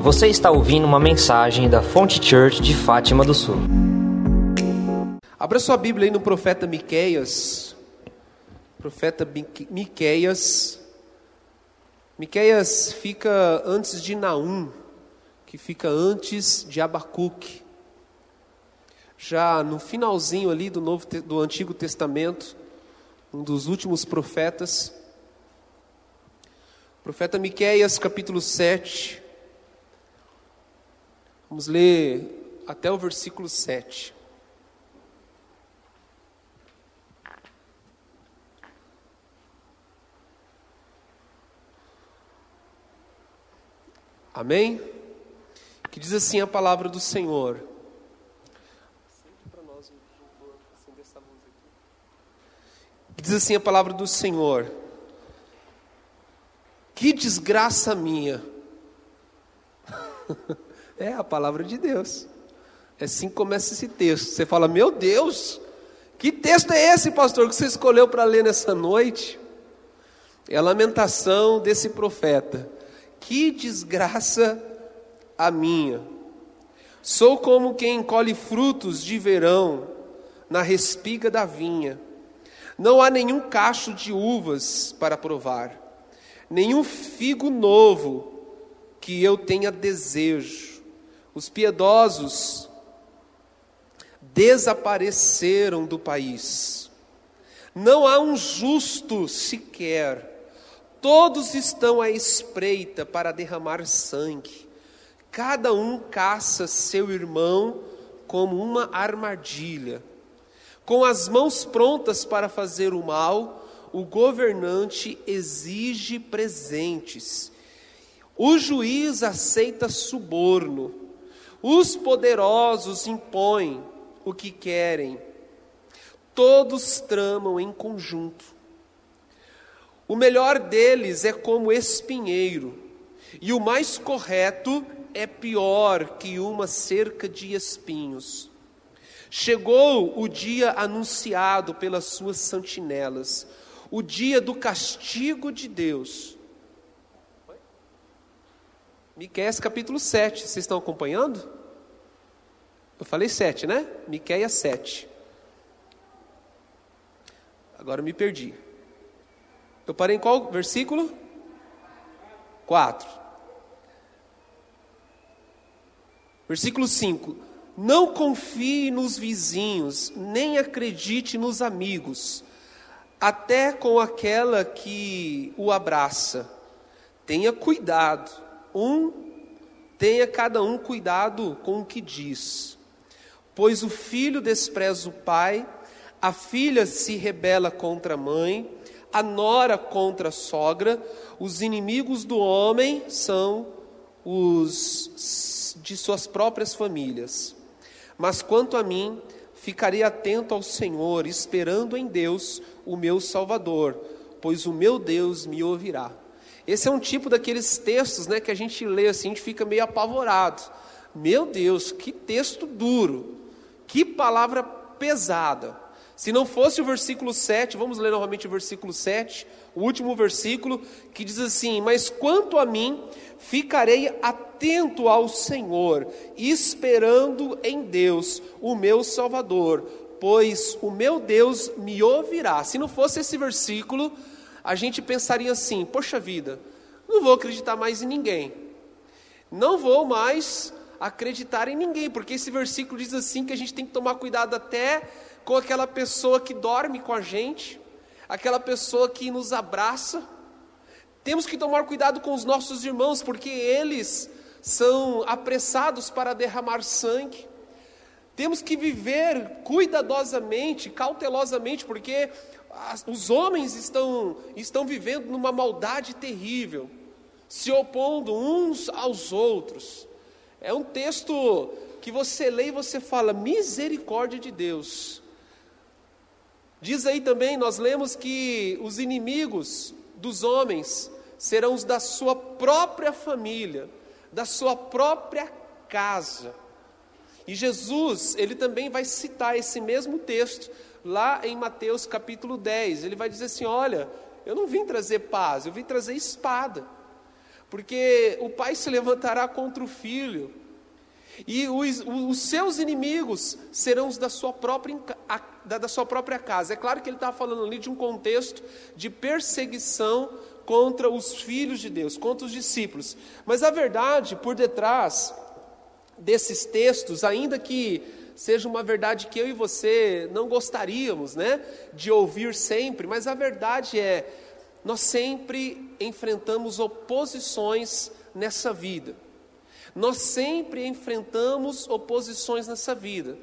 Você está ouvindo uma mensagem da Fonte Church de Fátima do Sul. Abra sua Bíblia aí no profeta Miqueias. Profeta Mique- Miqueias. Miqueias fica antes de Naum, que fica antes de Abacuque. Já no finalzinho ali do Novo do Antigo Testamento, um dos últimos profetas. Profeta Miqueias, capítulo 7. Vamos ler até o versículo 7. Amém? Que diz assim a palavra do Senhor. Que diz assim a palavra do Senhor. Que desgraça minha. É a palavra de Deus. É assim que começa esse texto. Você fala, meu Deus, que texto é esse, pastor, que você escolheu para ler nessa noite? É a lamentação desse profeta. Que desgraça a minha. Sou como quem colhe frutos de verão na respiga da vinha. Não há nenhum cacho de uvas para provar, nenhum figo novo que eu tenha desejo. Os piedosos desapareceram do país. Não há um justo sequer. Todos estão à espreita para derramar sangue. Cada um caça seu irmão como uma armadilha. Com as mãos prontas para fazer o mal, o governante exige presentes. O juiz aceita suborno. Os poderosos impõem o que querem. Todos tramam em conjunto. O melhor deles é como espinheiro, e o mais correto é pior que uma cerca de espinhos. Chegou o dia anunciado pelas suas sentinelas, o dia do castigo de Deus. Miqueias capítulo 7, vocês estão acompanhando? Eu falei 7, né? Miqueias 7. Agora eu me perdi. Eu parei em qual versículo? 4. Versículo 5: Não confie nos vizinhos, nem acredite nos amigos, até com aquela que o abraça. Tenha cuidado, um, tenha cada um cuidado com o que diz. Pois o filho despreza o pai, a filha se rebela contra a mãe, a nora contra a sogra, os inimigos do homem são os de suas próprias famílias. Mas quanto a mim, ficarei atento ao Senhor, esperando em Deus, o meu Salvador, pois o meu Deus me ouvirá. Esse é um tipo daqueles textos, né, que a gente lê assim, a gente fica meio apavorado. Meu Deus, que texto duro. Que palavra pesada. Se não fosse o versículo 7, vamos ler novamente o versículo 7, o último versículo, que diz assim: Mas quanto a mim, ficarei atento ao Senhor, esperando em Deus, o meu Salvador, pois o meu Deus me ouvirá. Se não fosse esse versículo, a gente pensaria assim: Poxa vida, não vou acreditar mais em ninguém, não vou mais acreditar em ninguém, porque esse versículo diz assim que a gente tem que tomar cuidado até com aquela pessoa que dorme com a gente, aquela pessoa que nos abraça. Temos que tomar cuidado com os nossos irmãos, porque eles são apressados para derramar sangue. Temos que viver cuidadosamente, cautelosamente, porque os homens estão, estão vivendo numa maldade terrível, se opondo uns aos outros. É um texto que você lê e você fala, misericórdia de Deus. Diz aí também, nós lemos que os inimigos dos homens serão os da sua própria família, da sua própria casa. E Jesus, ele também vai citar esse mesmo texto lá em Mateus capítulo 10. Ele vai dizer assim: Olha, eu não vim trazer paz, eu vim trazer espada. Porque o pai se levantará contra o filho, e os, os seus inimigos serão os da sua, própria, da sua própria casa. É claro que ele está falando ali de um contexto de perseguição contra os filhos de Deus, contra os discípulos. Mas a verdade por detrás desses textos, ainda que seja uma verdade que eu e você não gostaríamos, né, de ouvir sempre, mas a verdade é nós sempre enfrentamos oposições nessa vida. Nós sempre enfrentamos oposições nessa vida.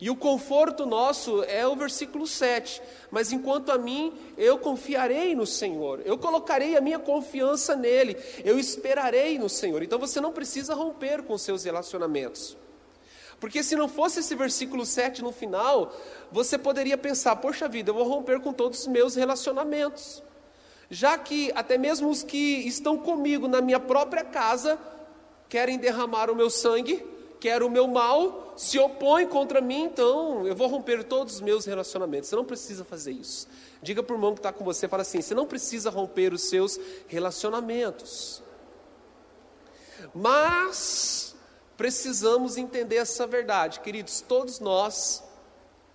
E o conforto nosso é o versículo 7. Mas enquanto a mim, eu confiarei no Senhor, eu colocarei a minha confiança nele, eu esperarei no Senhor. Então você não precisa romper com seus relacionamentos. Porque se não fosse esse versículo 7 no final, você poderia pensar: poxa vida, eu vou romper com todos os meus relacionamentos. Já que até mesmo os que estão comigo na minha própria casa querem derramar o meu sangue, querem o meu mal, se opõem contra mim, então eu vou romper todos os meus relacionamentos. Você não precisa fazer isso. Diga para o irmão que está com você, fala assim: você não precisa romper os seus relacionamentos. Mas precisamos entender essa verdade, queridos. Todos nós,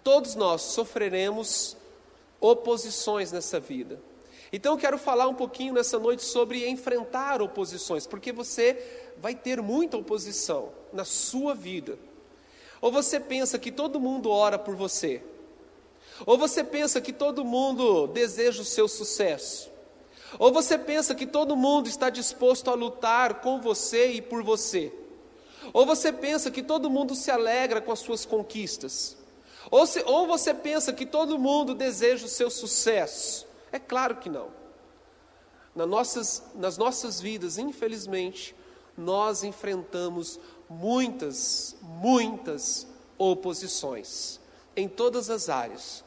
todos nós sofreremos oposições nessa vida. Então eu quero falar um pouquinho nessa noite sobre enfrentar oposições, porque você vai ter muita oposição na sua vida. Ou você pensa que todo mundo ora por você, ou você pensa que todo mundo deseja o seu sucesso, ou você pensa que todo mundo está disposto a lutar com você e por você, ou você pensa que todo mundo se alegra com as suas conquistas, ou, se, ou você pensa que todo mundo deseja o seu sucesso. É claro que não. Nas nossas, nas nossas vidas, infelizmente, nós enfrentamos muitas, muitas oposições em todas as áreas.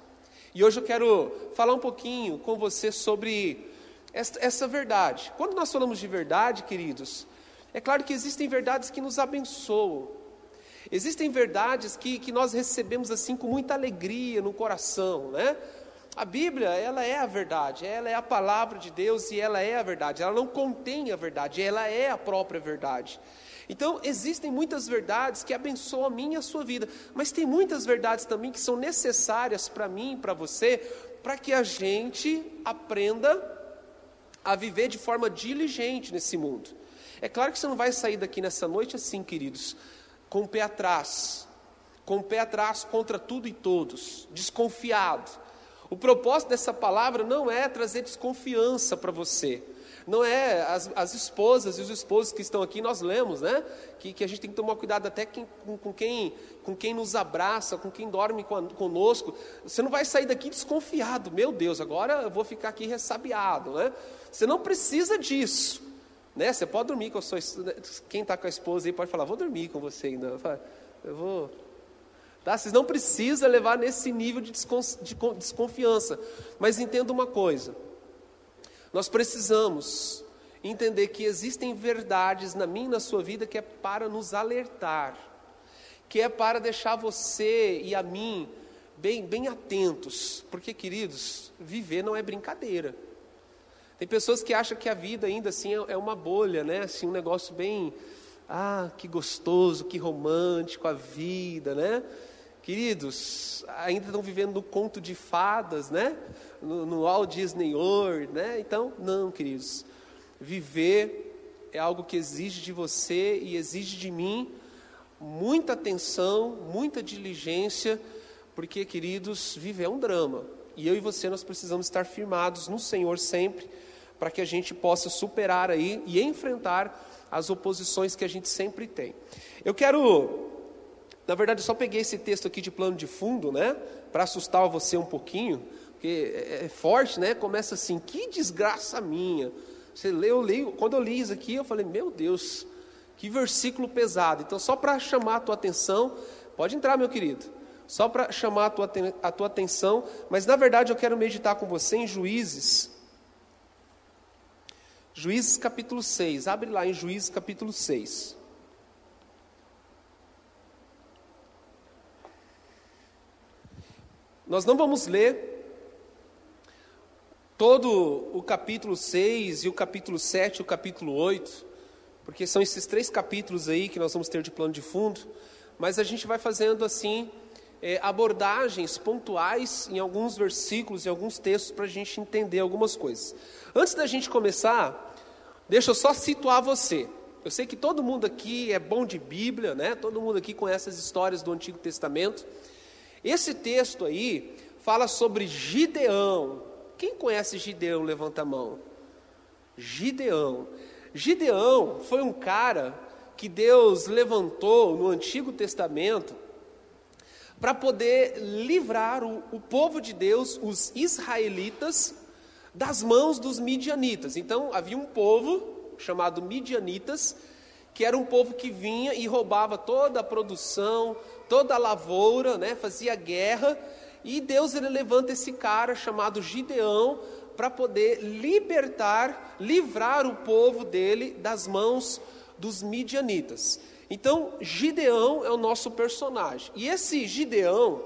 E hoje eu quero falar um pouquinho com você sobre essa, essa verdade. Quando nós falamos de verdade, queridos, é claro que existem verdades que nos abençoam, existem verdades que, que nós recebemos assim com muita alegria no coração, né? A Bíblia, ela é a verdade, ela é a palavra de Deus e ela é a verdade. Ela não contém a verdade, ela é a própria verdade. Então, existem muitas verdades que abençoam a mim e a sua vida, mas tem muitas verdades também que são necessárias para mim e para você, para que a gente aprenda a viver de forma diligente nesse mundo. É claro que você não vai sair daqui nessa noite assim, queridos, com o pé atrás, com o pé atrás contra tudo e todos, desconfiado o propósito dessa palavra não é trazer desconfiança para você. Não é as, as, esposas e os esposos que estão aqui, nós lemos, né? Que, que a gente tem que tomar cuidado até quem, com, com, quem, com quem nos abraça, com quem dorme conosco. Você não vai sair daqui desconfiado, meu Deus, agora eu vou ficar aqui ressabiado, né? Você não precisa disso. Né? Você pode dormir com a sua Quem está com a esposa aí pode falar, vou dormir com você ainda. Eu vou Tá? Vocês não precisam levar nesse nível de desconfiança. Mas entenda uma coisa: nós precisamos entender que existem verdades na minha e na sua vida que é para nos alertar, que é para deixar você e a mim bem, bem atentos, porque, queridos, viver não é brincadeira. Tem pessoas que acham que a vida ainda assim é, é uma bolha, né? Assim, um negócio bem, ah, que gostoso, que romântico a vida, né? Queridos, ainda estão vivendo no conto de fadas, né? No, no Walt Disney World, né? Então, não, queridos. Viver é algo que exige de você e exige de mim muita atenção, muita diligência, porque, queridos, viver é um drama. E eu e você nós precisamos estar firmados no Senhor sempre, para que a gente possa superar aí e enfrentar as oposições que a gente sempre tem. Eu quero na verdade, eu só peguei esse texto aqui de plano de fundo, né? Para assustar você um pouquinho, porque é, é forte, né? Começa assim: que desgraça minha. Você eu leio, quando eu li isso aqui, eu falei: meu Deus, que versículo pesado. Então, só para chamar a tua atenção, pode entrar, meu querido. Só para chamar a tua, a tua atenção, mas na verdade eu quero meditar com você em Juízes. Juízes capítulo 6, abre lá em Juízes capítulo 6. Nós não vamos ler todo o capítulo 6 e o capítulo 7 e o capítulo 8, porque são esses três capítulos aí que nós vamos ter de plano de fundo, mas a gente vai fazendo assim é, abordagens pontuais em alguns versículos, em alguns textos, para a gente entender algumas coisas. Antes da gente começar, deixa eu só situar você. Eu sei que todo mundo aqui é bom de Bíblia, né? Todo mundo aqui conhece as histórias do Antigo Testamento. Esse texto aí fala sobre Gideão. Quem conhece Gideão? Levanta a mão. Gideão. Gideão foi um cara que Deus levantou no Antigo Testamento para poder livrar o, o, povo de Deus, os israelitas, das mãos dos midianitas. Então havia um povo chamado midianitas, que era um povo que vinha e roubava toda a produção, toda a lavoura, né, fazia guerra, e Deus ele levanta esse cara chamado Gideão para poder libertar, livrar o povo dele das mãos dos midianitas. Então, Gideão é o nosso personagem. E esse Gideão,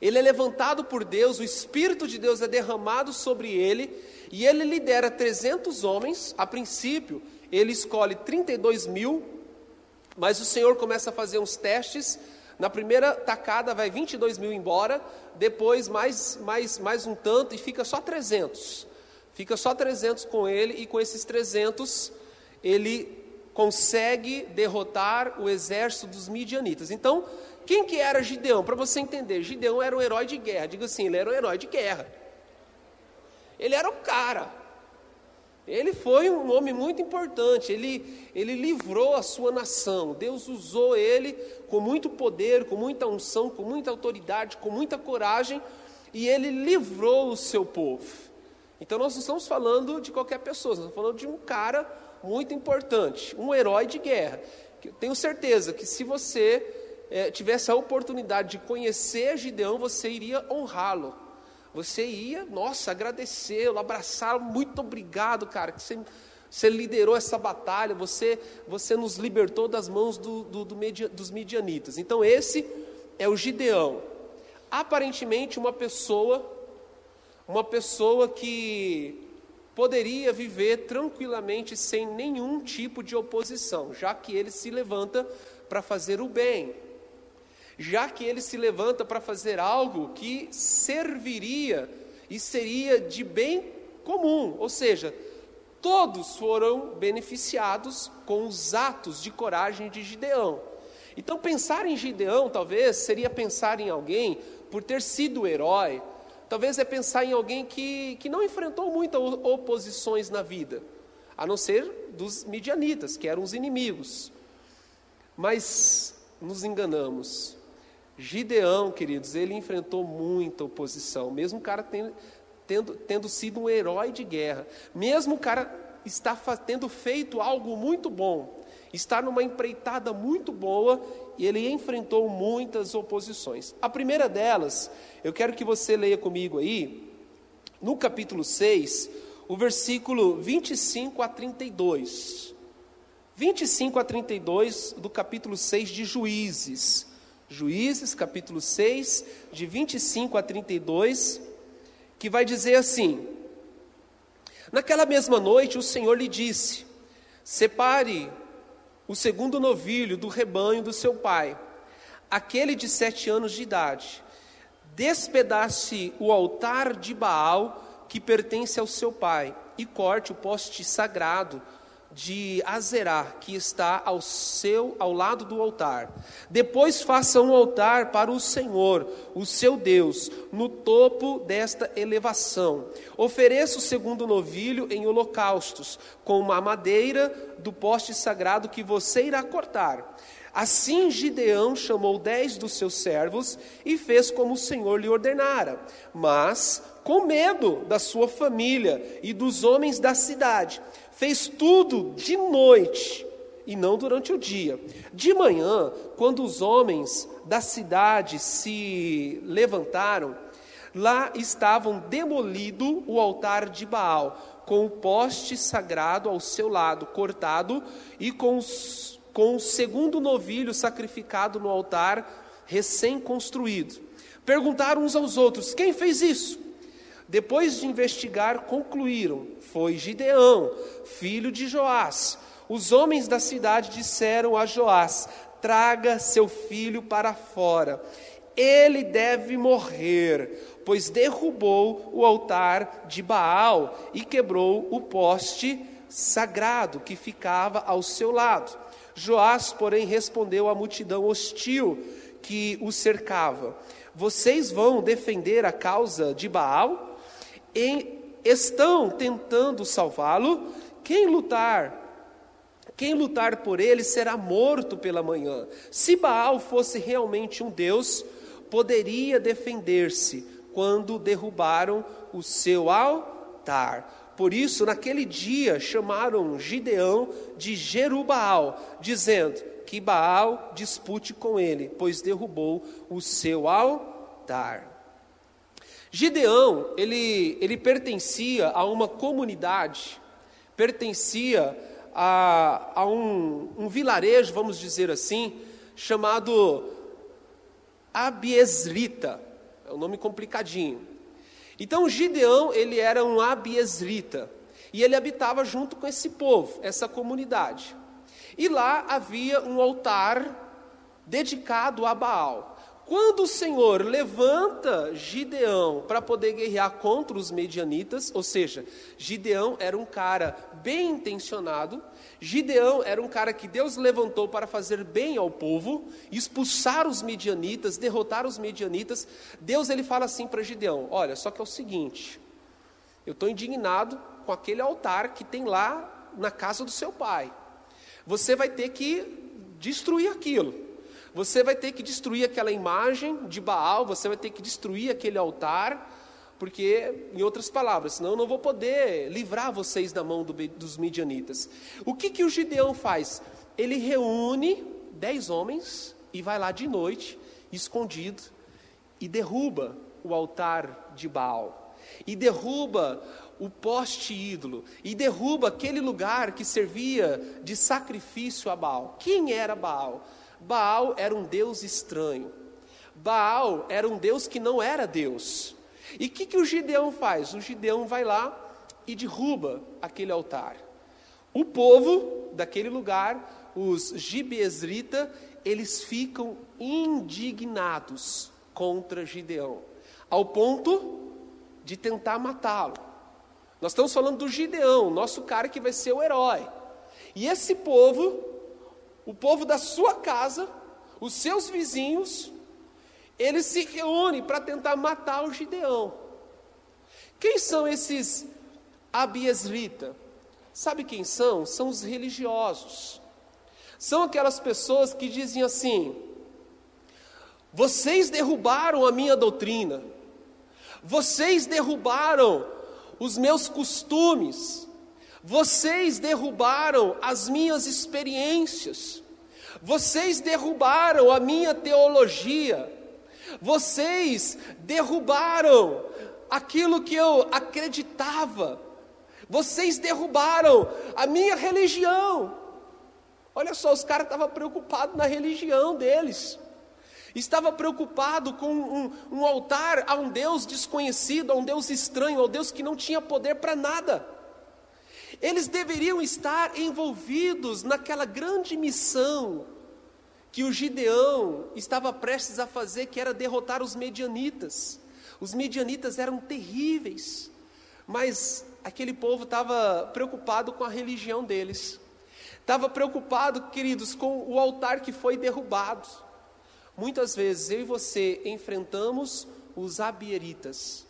ele é levantado por Deus, o Espírito de Deus é derramado sobre ele, e ele lidera 300 homens. A princípio, ele escolhe 32 mil, mas o Senhor começa a fazer uns testes. Na primeira tacada vai 22 mil embora, depois mais, mais, mais um tanto e fica só 300. Fica só 300 com ele, e com esses 300 ele consegue derrotar o exército dos midianitas. Então, quem que era Gideão? Para você entender, Gideão era um herói de guerra. Diga assim, ele era um herói de guerra. Ele era o cara. Ele foi um homem muito importante. Ele, ele livrou a sua nação. Deus usou ele com muito poder, com muita unção, com muita autoridade, com muita coragem. E ele livrou o seu povo. Então nós não estamos falando de qualquer pessoa, nós estamos falando de um cara muito importante, um herói de guerra. Tenho certeza que se você é, tivesse a oportunidade de conhecer Gideão, você iria honrá-lo. Você ia, nossa, agradecê-lo, abraçá-lo, muito obrigado, cara, que você, você liderou essa batalha, você, você nos libertou das mãos do, do, do media, dos midianitas. Então, esse é o Gideão. Aparentemente, uma pessoa, uma pessoa que poderia viver tranquilamente sem nenhum tipo de oposição, já que ele se levanta para fazer o bem, já que ele se levanta para fazer algo que serviria e seria de bem comum, ou seja, todos foram beneficiados com os atos de coragem de Gideão. Então, pensar em Gideão talvez seria pensar em alguém por ter sido herói, Talvez é pensar em alguém que, que não enfrentou muitas oposições na vida, a não ser dos midianitas, que eram os inimigos. Mas nos enganamos. Gideão, queridos, ele enfrentou muita oposição, mesmo o cara tendo, tendo, tendo sido um herói de guerra, mesmo o cara está tendo feito algo muito bom, está numa empreitada muito boa e ele enfrentou muitas oposições. A primeira delas, eu quero que você leia comigo aí, no capítulo 6, o versículo 25 a 32. 25 a 32 do capítulo 6 de Juízes. Juízes, capítulo 6, de 25 a 32, que vai dizer assim: Naquela mesma noite o Senhor lhe disse: Separe o segundo novilho do rebanho do seu pai, aquele de sete anos de idade. Despedace o altar de Baal que pertence ao seu pai e corte o poste sagrado de Azerá, que está ao seu ao lado do altar. Depois faça um altar para o Senhor, o seu Deus, no topo desta elevação. Ofereça o segundo novilho em holocaustos, com uma madeira do poste sagrado que você irá cortar. Assim Gideão chamou dez dos seus servos e fez como o Senhor lhe ordenara. Mas, com medo da sua família e dos homens da cidade, fez tudo de noite e não durante o dia. De manhã, quando os homens da cidade se levantaram, lá estavam demolido o altar de Baal, com o poste sagrado ao seu lado cortado e com, os, com o segundo novilho sacrificado no altar recém-construído. Perguntaram uns aos outros: quem fez isso? Depois de investigar, concluíram: foi Gideão, filho de Joás. Os homens da cidade disseram a Joás: traga seu filho para fora. Ele deve morrer, pois derrubou o altar de Baal e quebrou o poste sagrado que ficava ao seu lado. Joás, porém, respondeu à multidão hostil que o cercava: Vocês vão defender a causa de Baal? Em, estão tentando salvá-lo? Quem lutar quem lutar por ele será morto pela manhã. Se Baal fosse realmente um Deus, poderia defender-se quando derrubaram o seu altar. Por isso, naquele dia, chamaram Gideão de Jerubaal, dizendo que Baal dispute com ele, pois derrubou o seu altar. Gideão, ele, ele pertencia a uma comunidade, pertencia a, a um, um vilarejo, vamos dizer assim, chamado Abiesrita. É um nome complicadinho. Então Gideão, ele era um Abiesrita. E ele habitava junto com esse povo, essa comunidade. E lá havia um altar dedicado a Baal. Quando o Senhor levanta Gideão para poder guerrear contra os medianitas, ou seja, Gideão era um cara bem intencionado, Gideão era um cara que Deus levantou para fazer bem ao povo, expulsar os medianitas, derrotar os medianitas. Deus ele fala assim para Gideão: Olha, só que é o seguinte, eu estou indignado com aquele altar que tem lá na casa do seu pai. Você vai ter que destruir aquilo. Você vai ter que destruir aquela imagem de Baal, você vai ter que destruir aquele altar, porque, em outras palavras, senão eu não vou poder livrar vocês da mão do, dos midianitas. O que, que o Gideão faz? Ele reúne dez homens e vai lá de noite, escondido, e derruba o altar de Baal, e derruba o poste ídolo, e derruba aquele lugar que servia de sacrifício a Baal. Quem era Baal? Baal era um deus estranho. Baal era um deus que não era Deus. E o que, que o Gideão faz? O Gideão vai lá e derruba aquele altar. O povo daquele lugar, os gibeesrita, eles ficam indignados contra Gideão, ao ponto de tentar matá-lo. Nós estamos falando do Gideão, nosso cara que vai ser o herói. E esse povo o povo da sua casa, os seus vizinhos, eles se reúnem para tentar matar o Gideão. Quem são esses Abiesrita? Sabe quem são? São os religiosos. São aquelas pessoas que dizem assim: vocês derrubaram a minha doutrina, vocês derrubaram os meus costumes, vocês derrubaram as minhas experiências, vocês derrubaram a minha teologia, vocês derrubaram aquilo que eu acreditava, vocês derrubaram a minha religião. Olha só, os caras estavam preocupados na religião deles. Estava preocupado com um, um, altar a um Deus desconhecido, a um Deus estranho, a um Deus que não tinha poder para nada. Eles deveriam estar envolvidos naquela grande missão que o Gideão estava prestes a fazer, que era derrotar os medianitas. Os medianitas eram terríveis, mas aquele povo estava preocupado com a religião deles, estava preocupado, queridos, com o altar que foi derrubado. Muitas vezes eu e você enfrentamos os abieritas,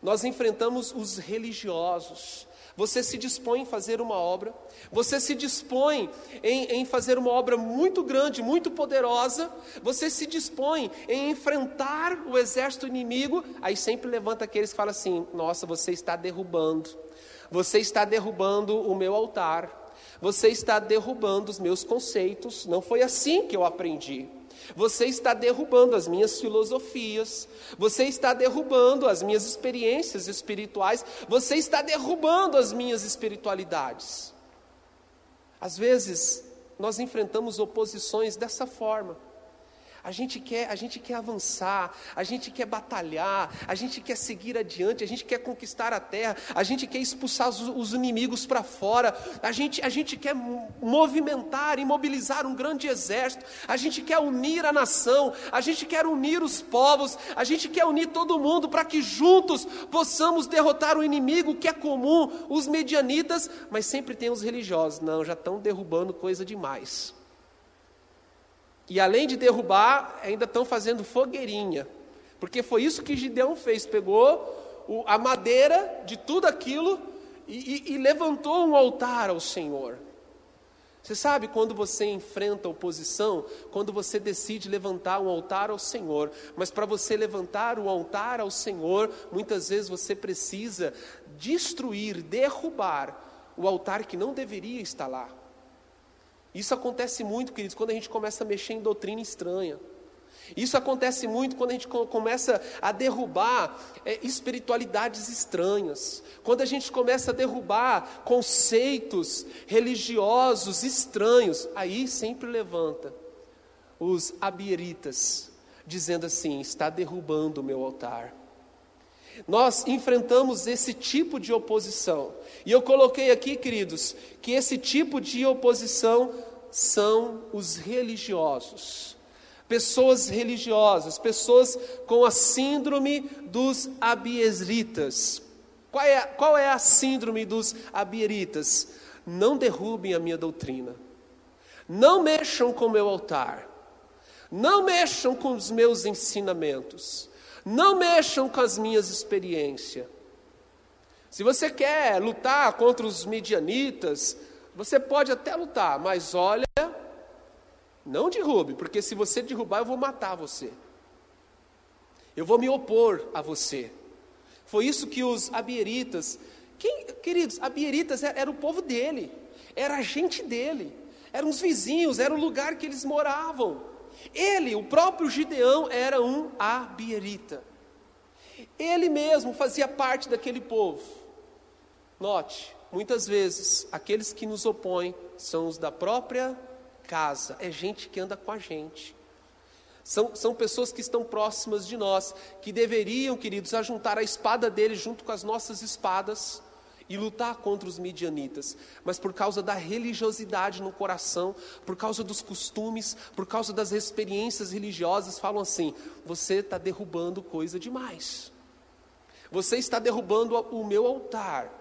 nós enfrentamos os religiosos, você se dispõe em fazer uma obra, você se dispõe em, em, fazer uma obra muito grande, muito poderosa, você se dispõe em enfrentar o exército inimigo, aí sempre levanta aqueles que falam assim: nossa, você está derrubando, você está derrubando o meu altar, você está derrubando os meus conceitos, não foi assim que eu aprendi. Você está derrubando as minhas filosofias, você está derrubando as minhas experiências espirituais, você está derrubando as minhas espiritualidades. Às vezes, nós enfrentamos oposições dessa forma. A gente quer, a gente quer avançar, a gente quer batalhar, a gente quer seguir adiante, a gente quer conquistar a terra, a gente quer expulsar os, os inimigos para fora, a gente, a gente quer movimentar e mobilizar um grande exército, a gente quer unir a nação, a gente quer unir os povos, a gente quer unir todo mundo para que juntos possamos derrotar o inimigo que é comum, os medianitas, mas sempre tem os religiosos. Não, já estão derrubando coisa demais. E além de derrubar, ainda estão fazendo fogueirinha. Porque foi isso que Gideão fez: pegou o, a madeira de tudo aquilo e, e, e levantou um altar ao Senhor. Você sabe quando você enfrenta oposição, quando você decide levantar um altar ao Senhor, mas para você levantar um altar ao Senhor, muitas vezes você precisa destruir, derrubar o altar que não deveria estar lá. Isso acontece muito, queridos, quando a gente começa a mexer em doutrina estranha. Isso acontece muito quando a gente começa a derrubar é, espiritualidades estranhas, quando a gente começa a derrubar conceitos religiosos estranhos, aí sempre levanta os abieritas, dizendo assim: está derrubando o meu altar. Nós enfrentamos esse tipo de oposição. E eu coloquei aqui, queridos, que esse tipo de oposição são os religiosos. Pessoas religiosas, pessoas com a síndrome dos abiesritas. Qual é, qual é a síndrome dos abieritas? Não derrubem a minha doutrina. Não mexam com o meu altar. Não mexam com os meus ensinamentos. Não mexam com as minhas experiências. Se você quer lutar contra os medianitas, você pode até lutar, mas olha, não derrube, porque se você derrubar, eu vou matar você. Eu vou me opor a você. Foi isso que os abieritas, quem, queridos, abieritas era, era o povo dele, era a gente dele, eram os vizinhos, era o lugar que eles moravam. Ele, o próprio Gideão, era um abierita. Ele mesmo fazia parte daquele povo. Note, muitas vezes, aqueles que nos opõem são os da própria casa, é gente que anda com a gente. São, são pessoas que estão próximas de nós, que deveriam, queridos, ajuntar a espada deles junto com as nossas espadas e lutar contra os midianitas, mas por causa da religiosidade no coração, por causa dos costumes, por causa das experiências religiosas, falam assim: você está derrubando coisa demais, você está derrubando o meu altar.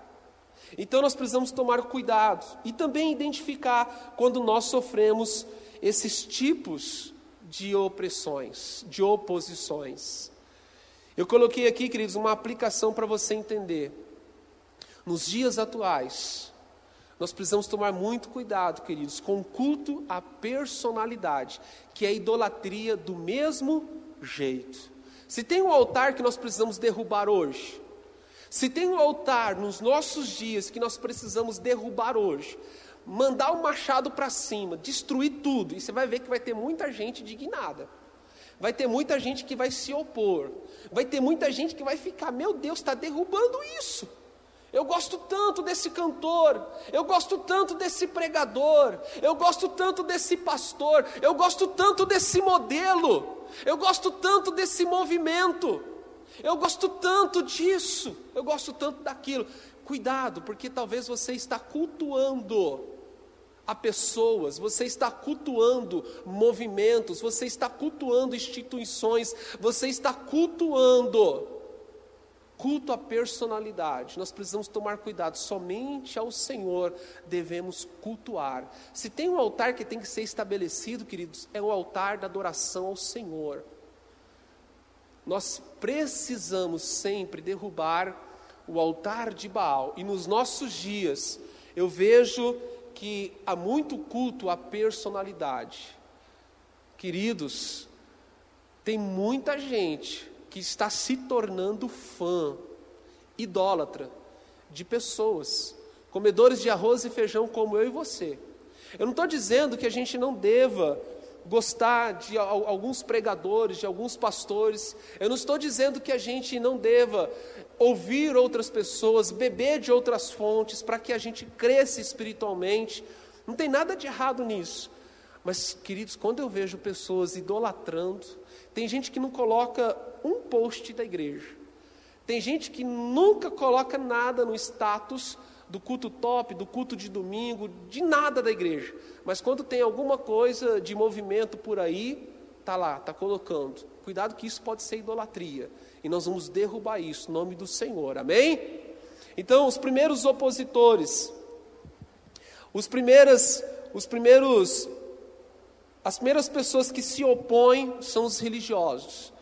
Então nós precisamos tomar cuidado e também identificar quando nós sofremos esses tipos de opressões, de oposições. Eu coloquei aqui, queridos, uma aplicação para você entender. Nos dias atuais, nós precisamos tomar muito cuidado, queridos, com o culto à personalidade, que é a idolatria do mesmo jeito. Se tem um altar que nós precisamos derrubar hoje, se tem um altar nos nossos dias que nós precisamos derrubar hoje, mandar o machado para cima, destruir tudo, e você vai ver que vai ter muita gente indignada. Vai ter muita gente que vai se opor. Vai ter muita gente que vai ficar, meu Deus, está derrubando isso. Eu gosto tanto desse cantor, eu gosto tanto desse pregador, eu gosto tanto desse pastor, eu gosto tanto desse modelo, eu gosto tanto desse movimento, eu gosto tanto disso, eu gosto tanto daquilo. Cuidado, porque talvez você está cultuando a pessoas, você está cultuando movimentos, você está cultuando instituições, você está cultuando Culto à personalidade, nós precisamos tomar cuidado, somente ao Senhor devemos cultuar. Se tem um altar que tem que ser estabelecido, queridos, é o altar da adoração ao Senhor. Nós precisamos sempre derrubar o altar de Baal, e nos nossos dias eu vejo que há muito culto à personalidade. Queridos, tem muita gente que está se tornando fã, idólatra, de pessoas, comedores de arroz e feijão como eu e você. Eu não estou dizendo que a gente não deva gostar de alguns pregadores, de alguns pastores. Eu não estou dizendo que a gente não deva ouvir outras pessoas, beber de outras fontes para que a gente cresça espiritualmente. Não tem nada de errado nisso. Mas, queridos, quando eu vejo pessoas idolatrando, tem gente que não coloca um post da igreja, tem gente que nunca coloca nada no status do culto top, do culto de domingo, de nada da igreja. Mas quando tem alguma coisa de movimento por aí, tá lá, tá colocando. Cuidado que isso pode ser idolatria. E nós vamos derrubar isso, em nome do Senhor. Amém? Então, os primeiros opositores, os primeiras, os primeiros as primeiras pessoas que se opõem são os religiosos.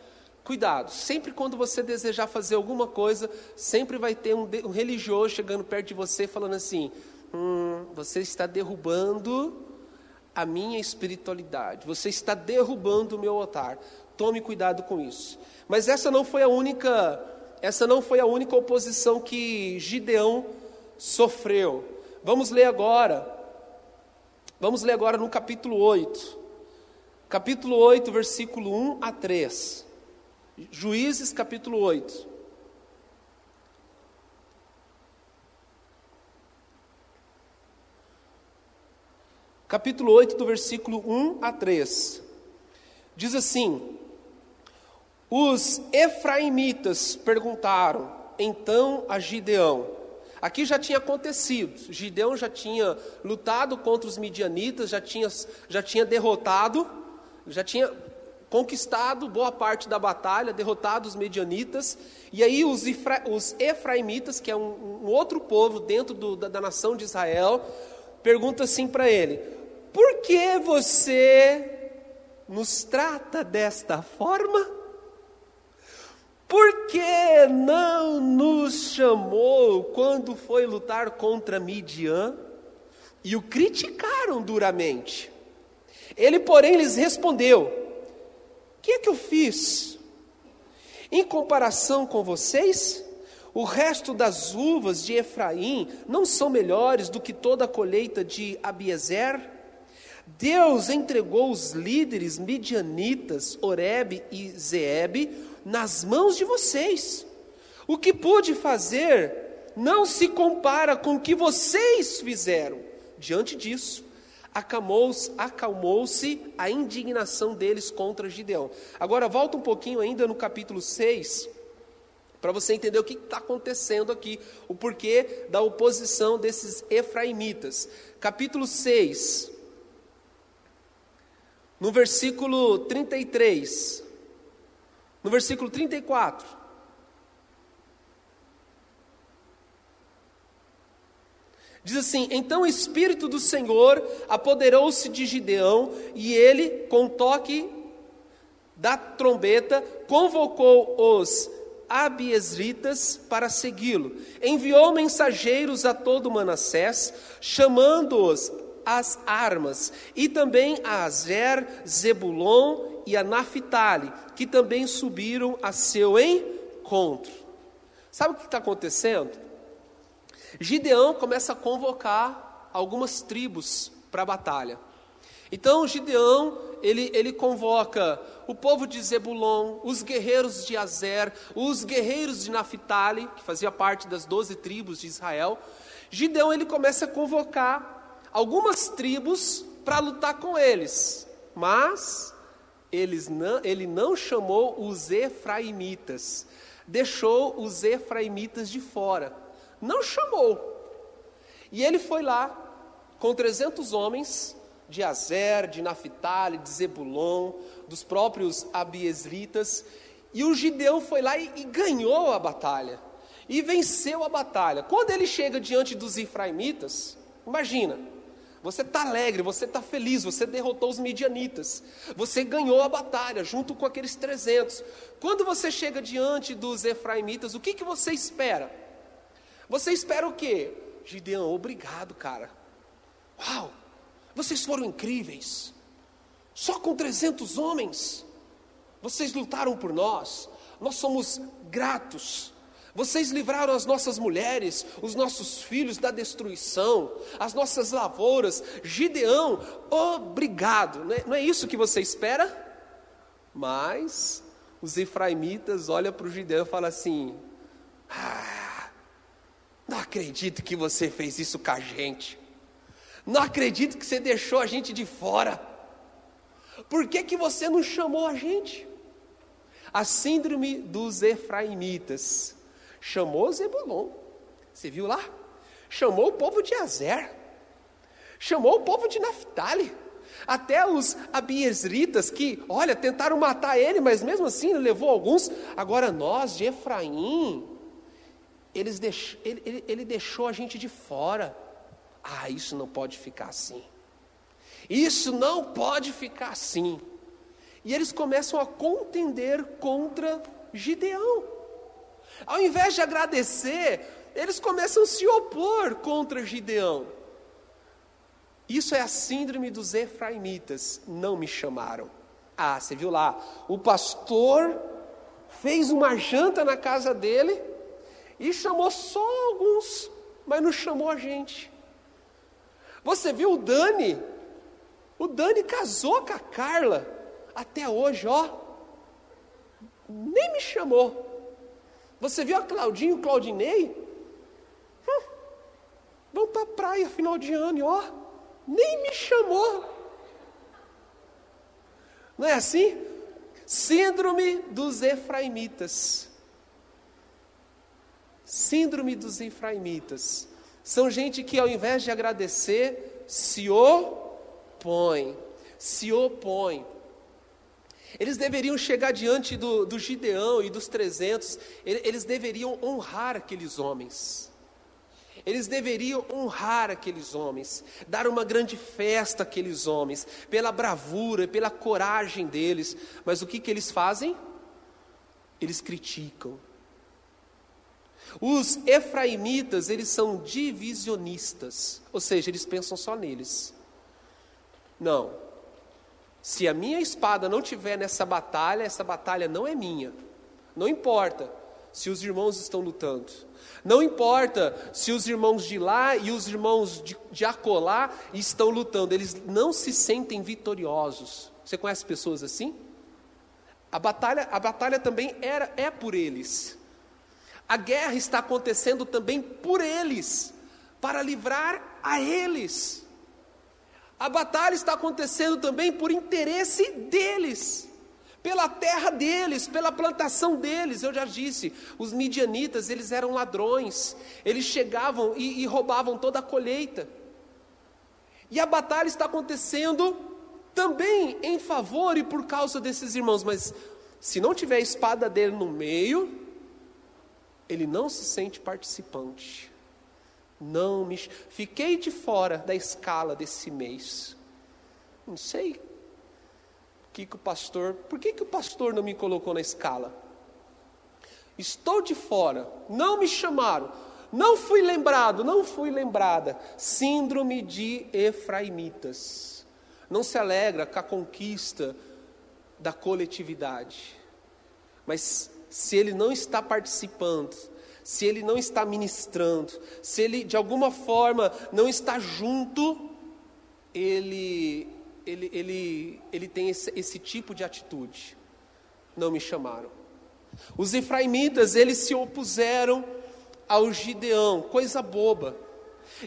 Cuidado, sempre quando você desejar fazer alguma coisa, sempre vai ter um, um religioso chegando perto de você falando assim: hum, você está derrubando a minha espiritualidade, você está derrubando o meu altar. Tome cuidado com isso. Mas essa não foi a única, essa não foi a única oposição que Gideão sofreu. Vamos ler agora. Vamos ler agora no capítulo 8. Capítulo 8, versículo 1 a 3. Juízes capítulo 8. Capítulo 8, do versículo 1 a 3. Diz assim: Os efraimitas perguntaram então a Gideão. Aqui já tinha acontecido. Gideão já tinha lutado contra os midianitas, já tinha, já tinha derrotado, já tinha conquistado boa parte da batalha, derrotado os medianitas, e aí os, Ifra, os efraimitas, que é um, um outro povo dentro do, da, da nação de Israel, pergunta assim para ele: Por que você nos trata desta forma? Por que não nos chamou quando foi lutar contra Midian? E o criticaram duramente. Ele, porém, lhes respondeu: que é que eu fiz? Em comparação com vocês, o resto das uvas de Efraim não são melhores do que toda a colheita de Abiezer? Deus entregou os líderes midianitas, Oreb e Zeeb, nas mãos de vocês. O que pude fazer não se compara com o que vocês fizeram. Diante disso, acalmou-se acalmou a indignação deles contra Gideão. Agora, volta um pouquinho ainda no capítulo 6, para você entender o que está acontecendo aqui, o porquê da oposição desses efraimitas. Capítulo 6, no versículo 33, no versículo 34. Diz assim: Então o Espírito do Senhor apoderou-se de Gideão, e ele, com toque da trombeta, convocou os abiesritas para segui-lo. Enviou mensageiros a todo Manassés, chamando-os às armas, e também a Azer, Zebulon e a Naphtali, que também subiram a seu encontro. Sabe o que está acontecendo? Gideão começa a convocar algumas tribos para a batalha. Então Gideão, ele, ele convoca o povo de Zebulon, os guerreiros de Azer, os guerreiros de Naphtali, que fazia parte das doze tribos de Israel. Gideão, ele começa a convocar algumas tribos para lutar com eles, mas eles não, ele não chamou os efraimitas, deixou os efraimitas de fora não chamou. E ele foi lá com 300 homens de Azer, de Naphtali, de Zebulon, dos próprios abiesritas, e o Gideão foi lá e, e ganhou a batalha, e venceu a batalha. Quando ele chega diante dos Efraimitas, imagina, você está alegre, você está feliz, você derrotou os midianitas, você ganhou a batalha junto com aqueles 300. Quando você chega diante dos Efraimitas, o que, que você espera? Você espera o quê? Gideão, obrigado, cara. Uau, vocês foram incríveis. Só com 300 homens, vocês lutaram por nós. Nós somos gratos. Vocês livraram as nossas mulheres, os nossos filhos da destruição, as nossas lavouras. Gideão, obrigado. Não é, não é isso que você espera? Mas os efraimitas olham para o Gideão e falam assim: ah, não acredito que você fez isso com a gente. Não acredito que você deixou a gente de fora. Por que, que você não chamou a gente? A síndrome dos Efraimitas. Chamou Zebulon. Você viu lá? Chamou o povo de Azer. Chamou o povo de Naphtali. Até os abiesritas que, olha, tentaram matar ele, mas mesmo assim levou alguns. Agora nós de Efraim, eles deix, ele, ele, ele deixou a gente de fora. Ah, isso não pode ficar assim. Isso não pode ficar assim. E eles começam a contender contra Gideão. Ao invés de agradecer, eles começam a se opor contra Gideão. Isso é a síndrome dos efraimitas. Não me chamaram. Ah, você viu lá, o pastor fez uma janta na casa dele e chamou só alguns, mas não chamou a gente. Você viu o Dani? O Dani casou com a Carla. Até hoje, ó, nem me chamou. Você viu a Claudinho, o Claudinei? Hum, vão para a praia final de ano, ó, nem me chamou. Não é assim? Síndrome dos Efraimitas. Síndrome dos Efraimitas. São gente que ao invés de agradecer, se opõe. Se opõe. Eles deveriam chegar diante do, do Gideão e dos trezentos, eles deveriam honrar aqueles homens. Eles deveriam honrar aqueles homens, dar uma grande festa àqueles homens, pela bravura, pela coragem deles. Mas o que, que eles fazem? Eles criticam. Os efraimitas, eles são divisionistas, ou seja, eles pensam só neles. Não, se a minha espada não tiver nessa batalha, essa batalha não é minha. Não importa se os irmãos estão lutando. Não importa se os irmãos de lá e os irmãos de, de acolá estão lutando. Eles não se sentem vitoriosos. Você conhece pessoas assim? A batalha, a batalha também era, é por eles. A guerra está acontecendo também por eles, para livrar a eles. A batalha está acontecendo também por interesse deles, pela terra deles, pela plantação deles. Eu já disse, os midianitas, eles eram ladrões, eles chegavam e, e roubavam toda a colheita. E a batalha está acontecendo também em favor e por causa desses irmãos, mas se não tiver a espada dele no meio, ele não se sente participante. Não me. Fiquei de fora da escala desse mês. Não sei. Que que o pastor. Por que, que o pastor não me colocou na escala? Estou de fora. Não me chamaram. Não fui lembrado, não fui lembrada. Síndrome de Efraimitas. Não se alegra com a conquista da coletividade. Mas se ele não está participando, se ele não está ministrando, se ele de alguma forma não está junto, ele, ele, ele, ele tem esse, esse tipo de atitude. Não me chamaram. Os efraimitas, eles se opuseram ao Gideão, coisa boba.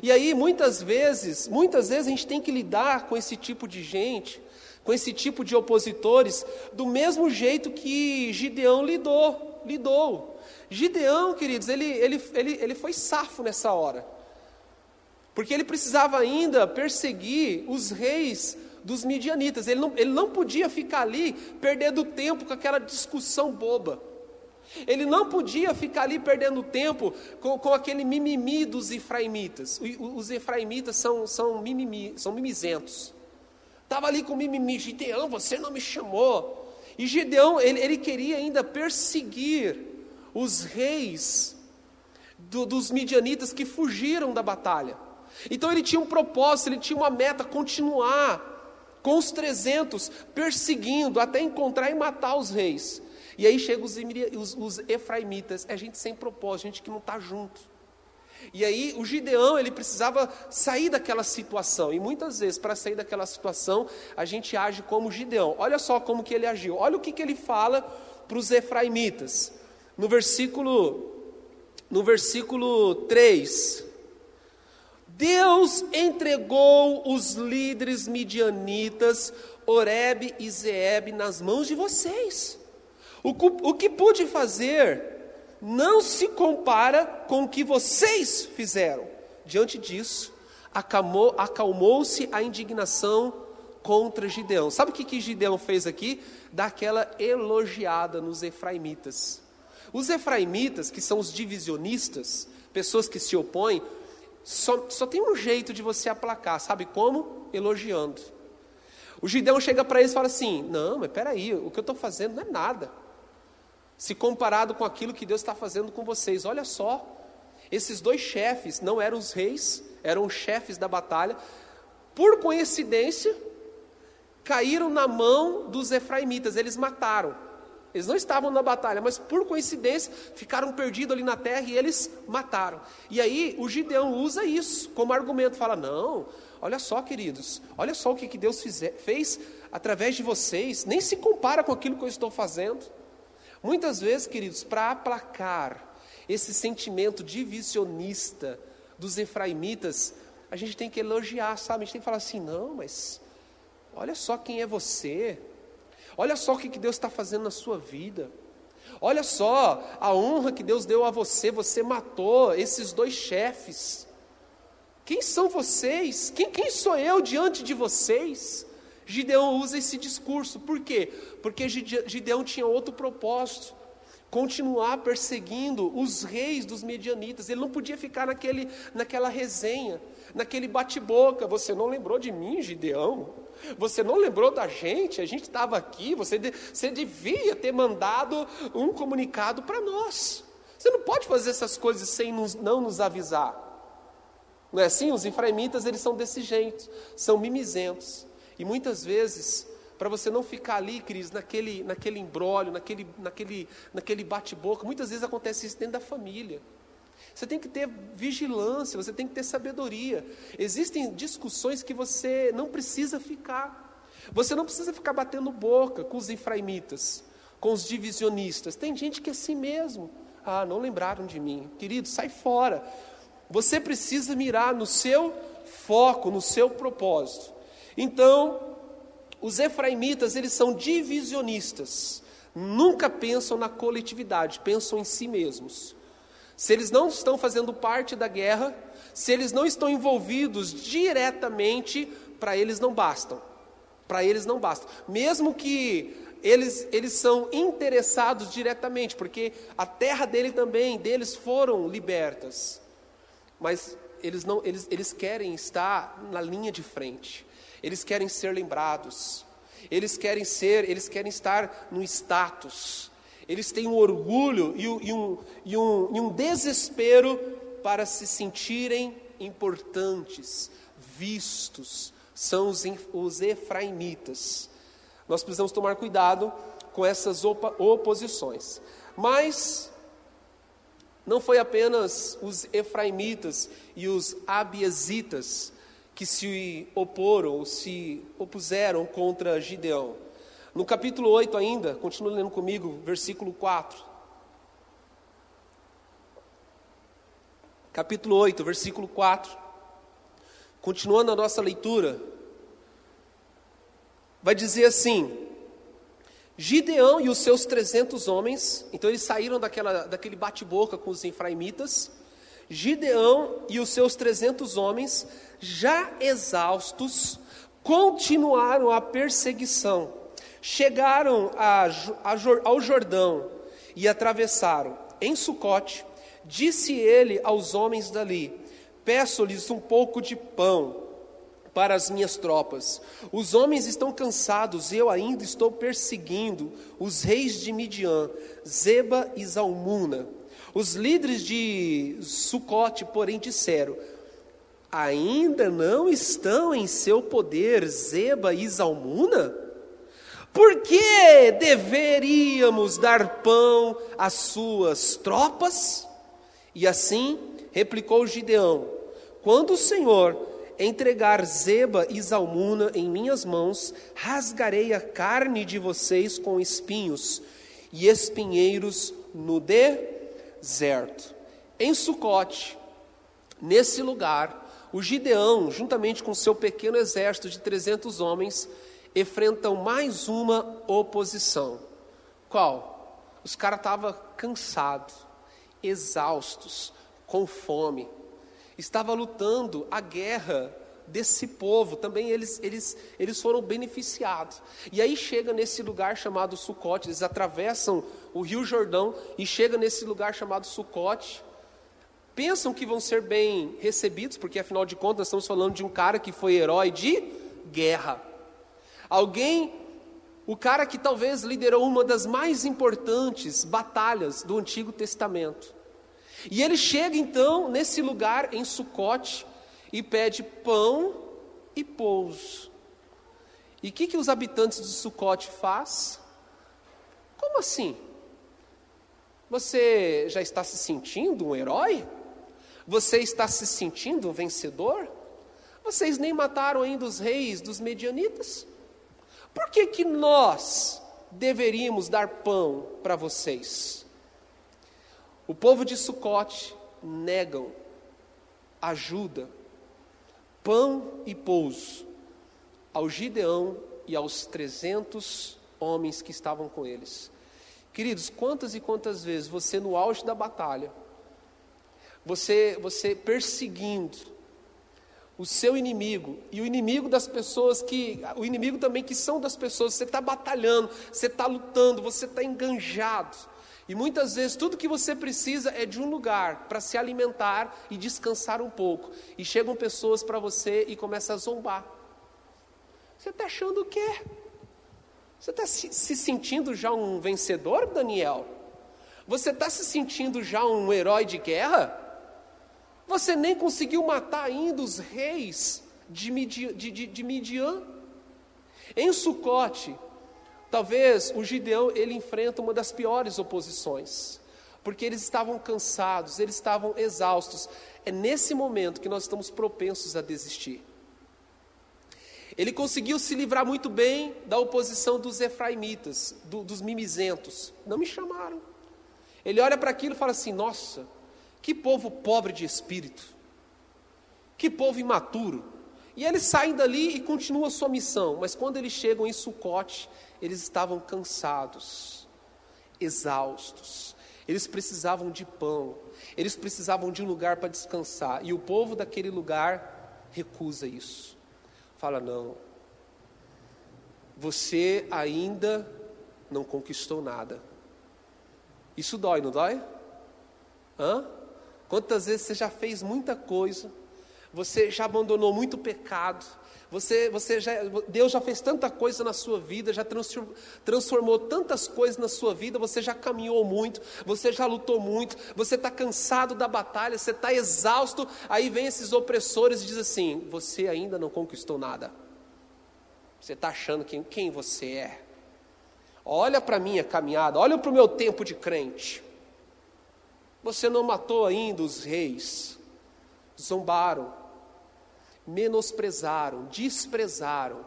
E aí, muitas vezes, muitas vezes a gente tem que lidar com esse tipo de gente, com esse tipo de opositores, do mesmo jeito que Gideão lidou, lidou. Gideão, queridos, ele, ele, ele, ele foi safo nessa hora, porque ele precisava ainda perseguir os reis dos midianitas, ele não, ele não podia ficar ali perdendo tempo com aquela discussão boba. Ele não podia ficar ali perdendo tempo com, com aquele mimimi dos efraimitas. Os efraimitas são, são, mimimi, são mimizentos. Estava ali com mimimi, Gideão, você não me chamou. E Gideão, ele, ele queria ainda perseguir os reis do, dos midianitas que fugiram da batalha. Então ele tinha um propósito, ele tinha uma meta, continuar com os 300, perseguindo até encontrar e matar os reis. E aí chegam os, os, os efraimitas, é gente sem propósito, gente que não está junto. E aí o Gideão, ele precisava sair daquela situação. E muitas vezes, para sair daquela situação, a gente age como Gideão. Olha só como que ele agiu. Olha o que, que ele fala para os efraimitas no versículo, no versículo 3. Deus entregou os líderes midianitas, Oreb e Zeeb, nas mãos de vocês. O, o que pude fazer não se compara com o que vocês fizeram. Diante disso, acalmou-se a indignação contra Gideão. Sabe o que, que Gideão fez aqui? Daquela elogiada nos efraimitas. Os efraimitas, que são os divisionistas, pessoas que se opõem, só, só tem um jeito de você aplacar, sabe como? Elogiando. O Gideão chega para eles e fala assim: Não, mas peraí, o que eu estou fazendo não é nada. Se comparado com aquilo que Deus está fazendo com vocês, olha só, esses dois chefes não eram os reis, eram os chefes da batalha, por coincidência, caíram na mão dos efraimitas, eles mataram. Eles não estavam na batalha, mas por coincidência ficaram perdidos ali na terra e eles mataram. E aí o Gideão usa isso como argumento, fala: não, olha só, queridos, olha só o que, que Deus fizer, fez através de vocês, nem se compara com aquilo que eu estou fazendo. Muitas vezes, queridos, para aplacar esse sentimento divisionista dos efraimitas, a gente tem que elogiar, sabe? A gente tem que falar assim: não, mas olha só quem é você, Olha só o que Deus está fazendo na sua vida. Olha só a honra que Deus deu a você. Você matou esses dois chefes. Quem são vocês? Quem, quem sou eu diante de vocês? Gideão usa esse discurso. Por quê? Porque Gideão tinha outro propósito continuar perseguindo os reis dos medianitas. Ele não podia ficar naquele, naquela resenha, naquele bate-boca. Você não lembrou de mim, Gideão? Você não lembrou da gente? A gente estava aqui. Você, de, você devia ter mandado um comunicado para nós. Você não pode fazer essas coisas sem nos, não nos avisar. Não é assim? Os efraimitas, eles são desse jeito, são mimizentos. E muitas vezes para você não ficar ali, Cris, naquele, naquele embrólio, naquele, naquele, naquele bate-boca. Muitas vezes acontece isso dentro da família. Você tem que ter vigilância, você tem que ter sabedoria. Existem discussões que você não precisa ficar. Você não precisa ficar batendo boca com os efraimitas, com os divisionistas. Tem gente que é assim mesmo. Ah, não lembraram de mim. Querido, sai fora. Você precisa mirar no seu foco, no seu propósito. Então, os efraimitas, eles são divisionistas. Nunca pensam na coletividade, pensam em si mesmos. Se eles não estão fazendo parte da guerra, se eles não estão envolvidos diretamente, para eles não bastam. Para eles não bastam. Mesmo que eles, eles são interessados diretamente, porque a terra dele também, deles foram libertas. Mas eles, não, eles, eles querem estar na linha de frente. Eles querem ser lembrados. Eles querem ser, eles querem estar no status. Eles têm um orgulho e um, e um, e um, desespero para se sentirem importantes, vistos. São os, os efraimitas. Nós precisamos tomar cuidado com essas oposições. Mas não foi apenas os efraimitas e os abiesitas que se oporam, ou se opuseram contra Gideão. No capítulo 8 ainda, continue lendo comigo, versículo 4. Capítulo 8, versículo 4. Continuando a nossa leitura, vai dizer assim: Gideão e os seus 300 homens, então eles saíram daquela, daquele bate-boca com os efraimitas. Gideão e os seus 300 homens já exaustos, continuaram a perseguição, chegaram a, a, ao Jordão e atravessaram. Em Sucote, disse ele aos homens dali: Peço-lhes um pouco de pão para as minhas tropas. Os homens estão cansados, eu ainda estou perseguindo os reis de Midian, Zeba e Zalmuna. Os líderes de Sucote, porém, disseram: ainda não estão em seu poder Zeba e Zalmuna? Por que deveríamos dar pão às suas tropas? E assim replicou Gideão: Quando o Senhor entregar Zeba e Zalmuna em minhas mãos, rasgarei a carne de vocês com espinhos e espinheiros no deserto. Em Sucote, nesse lugar, o Gideão, juntamente com seu pequeno exército de 300 homens, enfrentam mais uma oposição. Qual? Os caras estavam cansados, exaustos, com fome. Estava lutando a guerra desse povo, também eles, eles, eles foram beneficiados. E aí chega nesse lugar chamado Sucote, eles atravessam o Rio Jordão e chega nesse lugar chamado Sucote. Pensam que vão ser bem recebidos, porque afinal de contas nós estamos falando de um cara que foi herói de guerra. Alguém, o cara que talvez liderou uma das mais importantes batalhas do Antigo Testamento. E ele chega então nesse lugar em Sucote, e pede pão e pouso. E o que, que os habitantes de Sucote faz? Como assim? Você já está se sentindo um herói? Você está se sentindo um vencedor? Vocês nem mataram ainda os reis dos medianitas? Por que, que nós deveríamos dar pão para vocês? O povo de Sucote negam ajuda pão e pouso ao Gideão e aos trezentos homens que estavam com eles. Queridos, quantas e quantas vezes você no auge da batalha, você, você perseguindo o seu inimigo e o inimigo das pessoas que, o inimigo também que são das pessoas, você está batalhando, você está lutando, você está enganjado. E muitas vezes tudo que você precisa é de um lugar para se alimentar e descansar um pouco. E chegam pessoas para você e começam a zombar. Você está achando o quê? Você está se, se sentindo já um vencedor, Daniel? Você está se sentindo já um herói de guerra? Você nem conseguiu matar ainda os reis de, Midian. De, de, de Midian. Em Sucote, Talvez o Gideão ele enfrenta uma das piores oposições, porque eles estavam cansados, eles estavam exaustos. É nesse momento que nós estamos propensos a desistir. Ele conseguiu se livrar muito bem da oposição dos efraimitas, do, dos mimizentos. Não me chamaram. Ele olha para aquilo e fala assim: Nossa, que povo pobre de espírito, que povo imaturo. E eles saem dali e continuam a sua missão, mas quando eles chegam em Sucote, eles estavam cansados, exaustos, eles precisavam de pão, eles precisavam de um lugar para descansar, e o povo daquele lugar recusa isso. Fala: não, você ainda não conquistou nada. Isso dói, não dói? Hã? Quantas vezes você já fez muita coisa, você já abandonou muito pecado, você, você já, Deus já fez tanta coisa na sua vida, já transformou tantas coisas na sua vida, você já caminhou muito, você já lutou muito, você está cansado da batalha, você está exausto. Aí vem esses opressores e diz assim: Você ainda não conquistou nada. Você está achando quem, quem você é? Olha para a minha caminhada, olha para o meu tempo de crente. Você não matou ainda os reis, zombaram, menosprezaram, desprezaram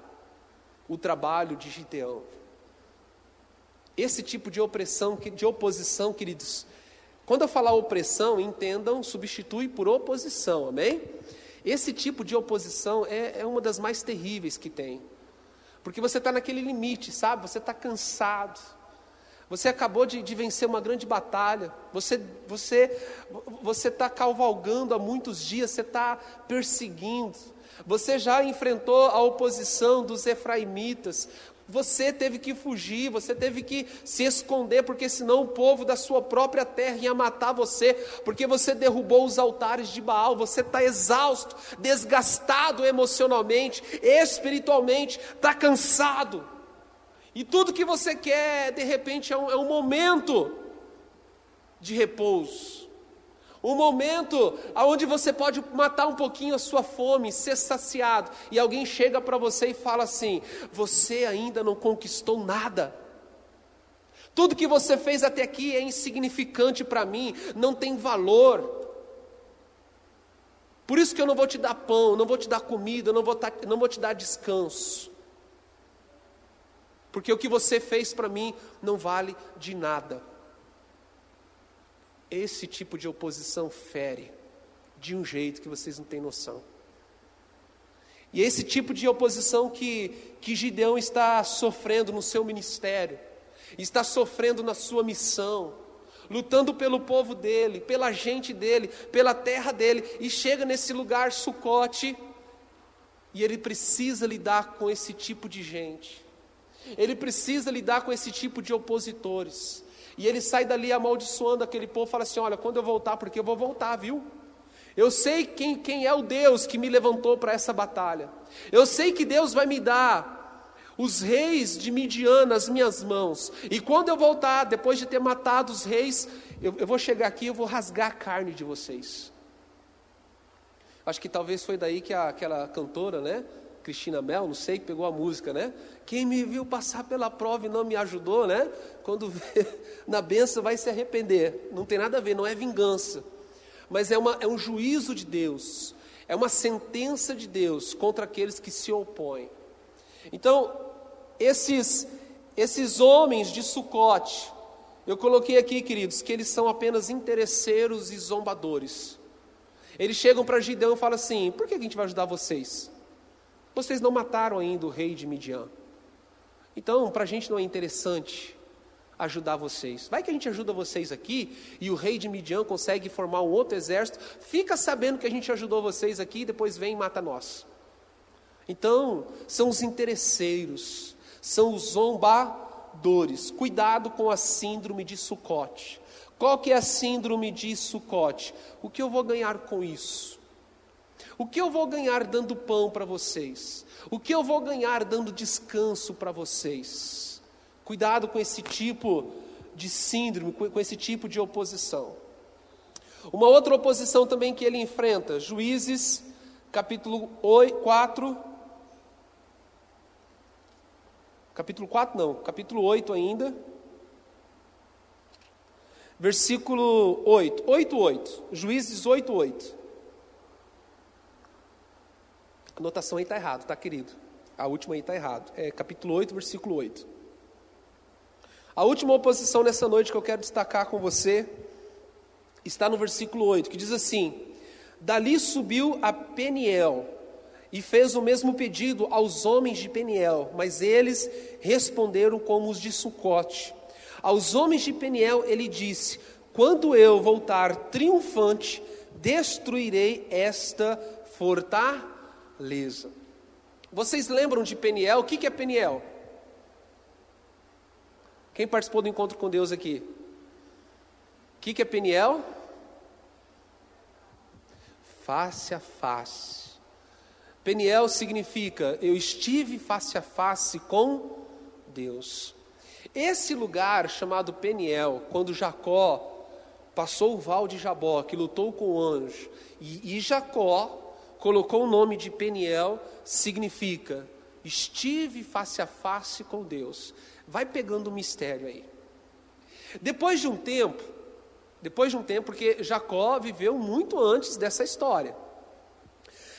o trabalho de Gideão. Esse tipo de opressão, de oposição, queridos, quando eu falar opressão, entendam, substitui por oposição, amém? Esse tipo de oposição é, é uma das mais terríveis que tem, porque você está naquele limite, sabe? Você está cansado, você acabou de, de, vencer uma grande batalha. Você você você está cavalgando há muitos dias. Você está perseguindo. Você já enfrentou a oposição dos efraimitas. Você teve que fugir, você teve que se esconder, porque senão o povo da sua própria terra ia matar você, porque você derrubou os altares de Baal. Você está exausto, desgastado emocionalmente, espiritualmente, está cansado. E tudo que você quer, de repente, é um, é um momento de repouso. Um momento onde você pode matar um pouquinho a sua fome, ser saciado, e alguém chega para você e fala assim: Você ainda não conquistou nada. Tudo que você fez até aqui é insignificante para mim, não tem valor. Por isso que eu não vou te dar pão, não vou te dar comida, não vou, não vou te dar descanso porque o que você fez para mim não vale de nada. Esse tipo de oposição fere de um jeito que vocês não têm noção. E esse tipo de oposição que, que Gideão está sofrendo no seu ministério, está sofrendo na sua missão, lutando pelo povo dele, pela gente dele, pela terra dele, e chega nesse lugar sucote, e ele precisa lidar com esse tipo de gente, ele precisa lidar com esse tipo de opositores, e ele sai dali amaldiçoando aquele povo, fala assim: Olha, quando eu voltar, porque eu vou voltar, viu? Eu sei quem, quem é o Deus que me levantou para essa batalha. Eu sei que Deus vai me dar os reis de Midian nas minhas mãos. E quando eu voltar, depois de ter matado os reis, eu, eu vou chegar aqui e eu vou rasgar a carne de vocês. Acho que talvez foi daí que a, aquela cantora, né? Cristina Mel, não sei, que pegou a música, né? Quem me viu passar pela prova e não me ajudou, né? Quando vê na benção vai se arrepender. Não tem nada a ver, não é vingança mas é, uma, é um juízo de Deus, é uma sentença de Deus contra aqueles que se opõem. Então, esses, esses homens de Sucote, eu coloquei aqui, queridos, que eles são apenas interesseiros e zombadores. Eles chegam para Gideão e falam assim: por que a gente vai ajudar vocês? Vocês não mataram ainda o rei de Midian. Então, para a gente não é interessante ajudar vocês. Vai que a gente ajuda vocês aqui e o rei de Midian consegue formar um outro exército, fica sabendo que a gente ajudou vocês aqui e depois vem e mata nós. Então, são os interesseiros, são os zombadores. Cuidado com a síndrome de Sucote. Qual que é a síndrome de Sucote? O que eu vou ganhar com isso? O que eu vou ganhar dando pão para vocês? O que eu vou ganhar dando descanso para vocês? Cuidado com esse tipo de síndrome, com esse tipo de oposição. Uma outra oposição também que ele enfrenta, Juízes, capítulo 4. Capítulo 4 não, capítulo 8 ainda. Versículo 8, 8, 8. Juízes 8, 8. A anotação aí está errado, tá querido? A última aí está errado. É capítulo 8, versículo 8. A última oposição nessa noite que eu quero destacar com você está no versículo 8, que diz assim: Dali subiu a Peniel e fez o mesmo pedido aos homens de Peniel, mas eles responderam como os de Sucote. Aos homens de Peniel ele disse: Quando eu voltar triunfante, destruirei esta fortaleza. Vocês lembram de Peniel? O que é Peniel? Quem participou do encontro com Deus aqui? O que, que é Peniel? Face a face. Peniel significa eu estive face a face com Deus. Esse lugar chamado Peniel, quando Jacó passou o val de Jabó, que lutou com o anjo, e, e Jacó colocou o nome de Peniel, significa estive face a face com Deus. Vai pegando o mistério aí. Depois de um tempo, depois de um tempo, porque Jacó viveu muito antes dessa história.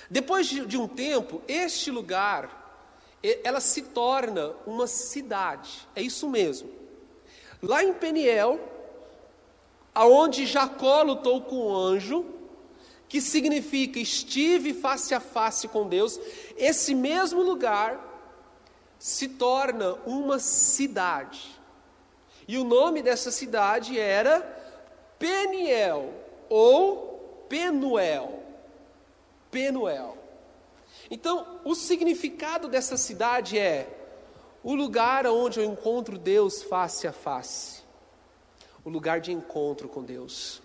Depois de, de um tempo, este lugar, ela se torna uma cidade. É isso mesmo. Lá em Peniel, aonde Jacó lutou com o anjo, que significa estive face a face com Deus, esse mesmo lugar se torna uma cidade. E o nome dessa cidade era Peniel ou Penuel. Penuel. Então, o significado dessa cidade é o lugar onde eu encontro Deus face a face. O lugar de encontro com Deus.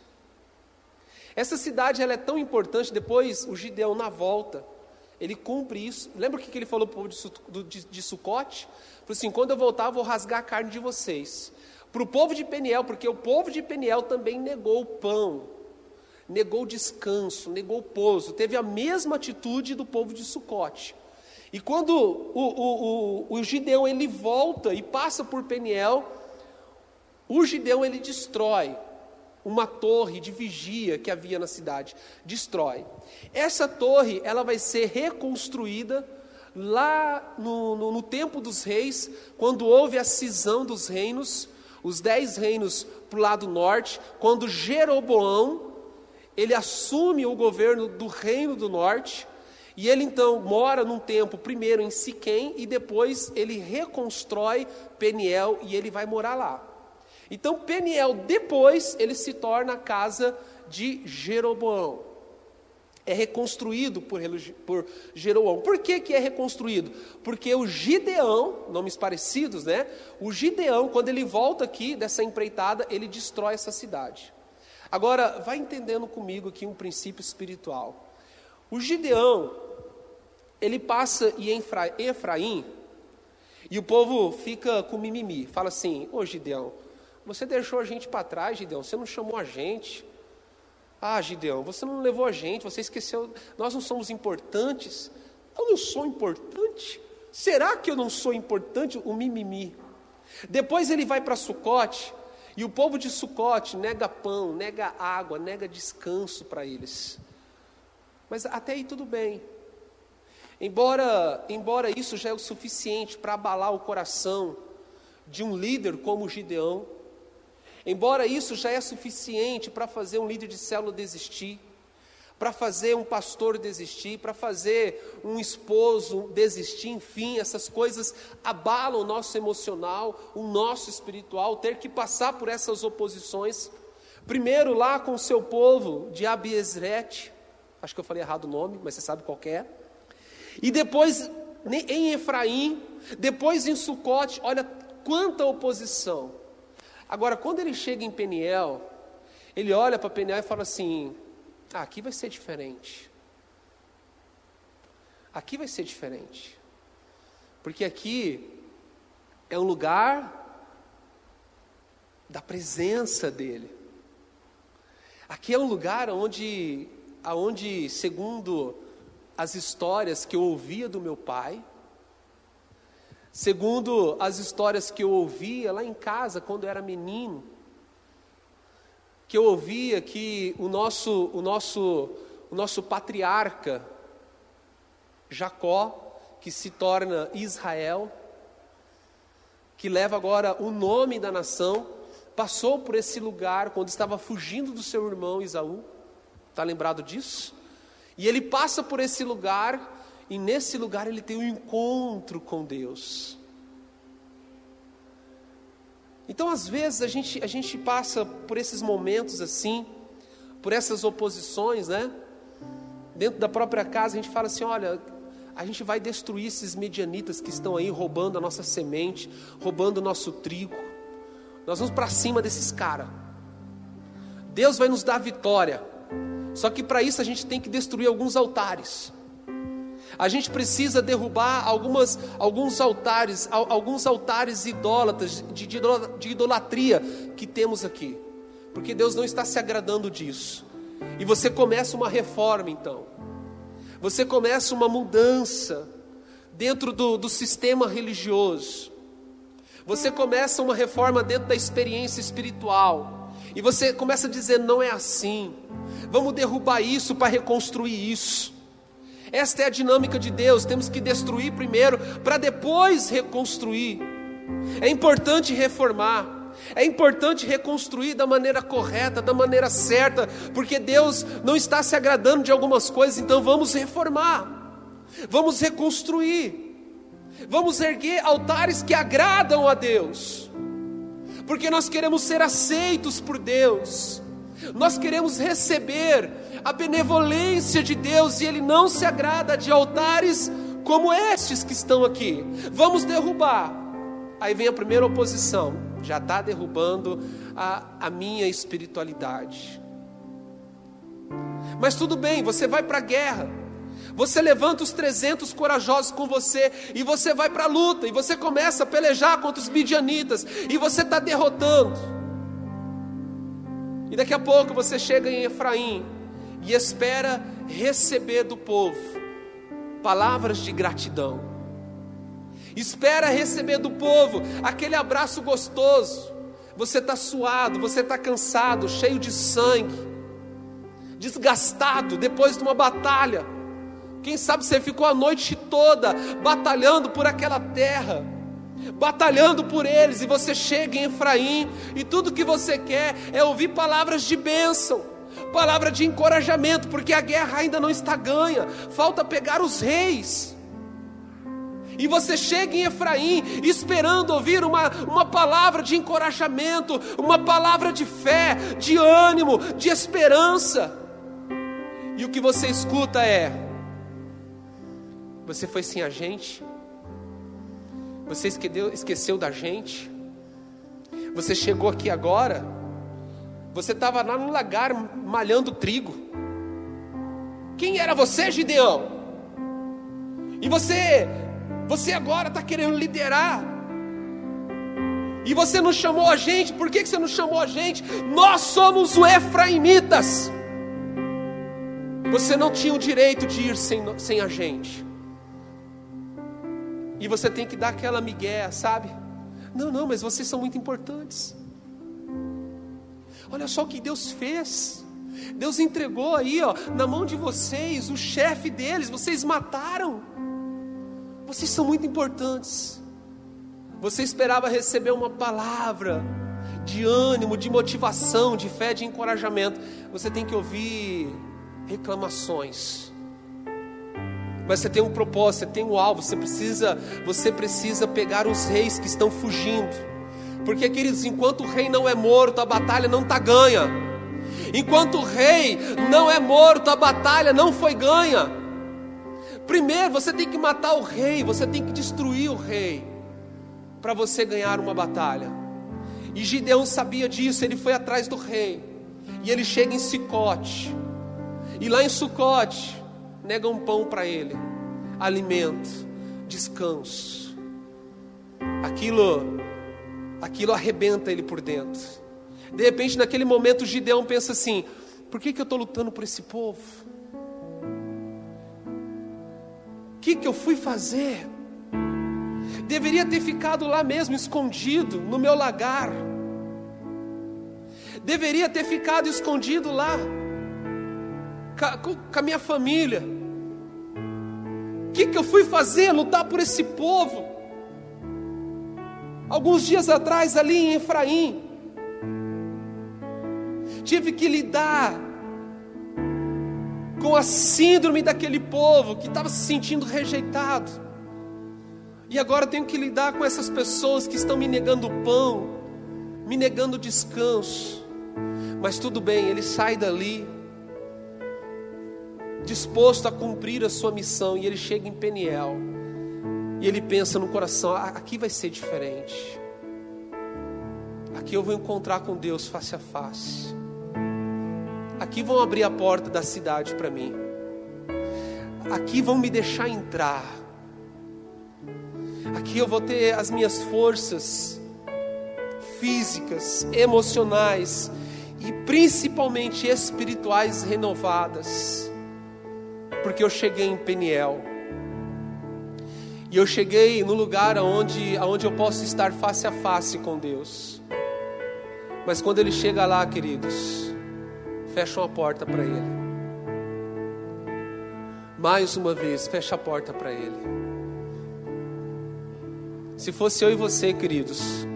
Essa cidade ela é tão importante, depois o Gideão na volta, ele cumpre isso. Lembra o que ele falou para o povo de, de, de Sucote? Falou assim: quando eu voltar, eu vou rasgar a carne de vocês. Para o povo de Peniel, porque o povo de Peniel também negou o pão, negou o descanso, negou o pouso, teve a mesma atitude do povo de Sucote. E quando o, o, o, o Gideão ele volta e passa por Peniel, o Gideão ele destrói uma torre de vigia que havia na cidade, destrói. Essa torre, ela vai ser reconstruída lá no, no, no tempo dos reis, quando houve a cisão dos reinos, os dez reinos para o lado norte, quando Jeroboão, ele assume o governo do reino do norte, E ele então mora num tempo, primeiro em Siquém, e depois ele reconstrói Peniel e ele vai morar lá. Então Peniel, depois, ele se torna a casa de Jeroboão. É reconstruído por, por Jeroboão. Por que, que é reconstruído? Porque o Gideão, nomes parecidos, né? O Gideão, quando ele volta aqui dessa empreitada, ele destrói essa cidade. Agora, vai entendendo comigo aqui um princípio espiritual. O Gideão, ele passa em Efraim, e o povo fica com mimimi. Fala assim: Ô Gideão, você deixou a gente para trás, Gideão, você não chamou a gente. Ah, Gideão, você não levou a gente, você esqueceu, nós não somos importantes. Eu não sou importante? Será que eu não sou importante? O mimimi. Depois ele vai para Sucote, e o povo de Sucote nega pão, nega água, nega descanso para eles. Mas até aí tudo bem. Embora, embora isso já é o suficiente para abalar o coração de um líder como Gideão, embora isso já é suficiente para fazer um líder de célula desistir, para fazer um pastor desistir, para fazer um esposo desistir, enfim, essas coisas abalam o nosso emocional, o nosso espiritual, ter que passar por essas oposições. Primeiro lá com o seu povo de Abiesrete, acho que eu falei errado o nome, mas você sabe qual é. E depois em Efraim, depois em Sucote, olha quanta oposição. Agora, quando ele chega em Peniel, ele olha para Peniel e fala assim: ah, aqui vai ser diferente. Aqui vai ser diferente. Porque aqui é um lugar da presença dele. Aqui é um lugar onde, onde segundo as histórias que eu ouvia do meu pai, segundo as histórias que eu ouvia lá em casa quando era menino, que eu ouvia que o nosso, o nosso, o nosso patriarca, Jacó, que se torna Israel, que leva agora o nome da nação, passou por esse lugar quando estava fugindo do seu irmão Isaú. Está lembrado disso? E ele passa por esse lugar, e nesse lugar ele tem um encontro com Deus. Então, às vezes, a gente, a gente passa por esses momentos assim, por essas oposições, né? Dentro da própria casa, a gente fala assim: olha, a gente vai destruir esses medianitas que estão aí roubando a nossa semente, roubando o nosso trigo. Nós vamos para cima desses caras. Deus vai nos dar vitória. Só que para isso a gente tem que destruir alguns altares. A gente precisa derrubar algumas, alguns altares, alguns altares idólatras, de, de idolatria que temos aqui. Porque Deus não está se agradando disso. E você começa uma reforma então. Você começa uma mudança dentro do, do sistema religioso. Você começa uma reforma dentro da experiência espiritual. E você começa a dizer: não é assim. Vamos derrubar isso para reconstruir isso. Esta é a dinâmica de Deus. Temos que destruir primeiro para depois reconstruir. É importante reformar. É importante reconstruir da maneira correta, da maneira certa, porque Deus não está se agradando de algumas coisas, então vamos reformar, vamos reconstruir, vamos erguer altares que agradam a Deus, porque nós queremos ser aceitos por Deus, nós queremos receber a benevolência de Deus e Ele não se agrada de altares como estes que estão aqui. Vamos derrubar. Aí vem a primeira oposição, já está derrubando a, a minha espiritualidade. Mas tudo bem, você vai para a guerra. Você levanta os 300 corajosos com você e você vai para a luta e você começa a pelejar contra os midianitas e você está derrotando. E daqui a pouco você chega em Efraim e espera receber do povo palavras de gratidão. Espera receber do povo aquele abraço gostoso. Você está suado, você está cansado, cheio de sangue, desgastado depois de uma batalha. Quem sabe você ficou a noite toda batalhando por aquela terra batalhando por eles, e você chega em Efraim, e tudo que você quer é ouvir palavras de bênção, palavra de encorajamento, porque a guerra ainda não está ganha, falta pegar os reis. E você chega em Efraim esperando ouvir uma, uma palavra de encorajamento, uma palavra de fé, de ânimo, de esperança. E o que você escuta é: Você foi sem a gente? Você esqueceu, esqueceu da gente? Você chegou aqui agora? Você estava lá no lagar malhando trigo. Quem era você, Gideão? E você você agora está querendo liderar. E você não chamou a gente, por que você não chamou a gente? Nós somos os Efraimitas. Você não tinha o direito de ir sem, sem a gente. E você tem que dar aquela migué, sabe? Não, não, mas vocês são muito importantes. Olha só o que Deus fez. Deus entregou aí, ó, na mão de vocês, o chefe deles, vocês mataram. Vocês são muito importantes. Você esperava receber uma palavra de ânimo, de motivação, de fé, de encorajamento. Você tem que ouvir reclamações. Mas você tem um propósito, você tem um alvo, você precisa, você precisa pegar os reis que estão fugindo. Porque, queridos, enquanto o rei não é morto, a batalha não está ganha. Enquanto o rei não é morto, a batalha não foi ganha. Primeiro você tem que matar o rei, você tem que destruir o rei, para você ganhar uma batalha. E Gideão sabia disso, ele foi atrás do rei, e ele chega em Sicote, e lá em Sucote, nega um pão para ele, alimento, descanso. Aquilo, aquilo arrebenta ele por dentro. De repente, naquele momento, Gideão pensa assim: por que, que eu estou lutando por esse povo? que, que eu fui fazer? Deveria ter ficado lá mesmo, escondido, no meu lagar. Deveria ter ficado escondido lá, com, com a minha família. O que, que eu fui fazer? Lutar por esse povo. Alguns dias atrás, ali em Efraim, tive que lidar com a síndrome daquele povo que estava se sentindo rejeitado. E agora tenho que lidar com essas pessoas que estão me negando pão, me negando descanso. Mas tudo bem, ele sai dali disposto a cumprir a sua missão e ele chega em Peniel. E ele pensa no coração: ah, aqui vai ser diferente. Aqui eu vou encontrar com Deus face a face. Aqui vão abrir a porta da cidade para mim. Aqui vão me deixar entrar. Aqui eu vou ter as minhas forças físicas, emocionais e principalmente espirituais renovadas. Porque eu cheguei em Peniel. E eu cheguei no lugar onde, onde eu posso estar face a face com Deus. Mas quando ele chega lá, queridos, fecham a porta para ele. Mais uma vez, fecha a porta para ele. Se fosse eu e você, queridos,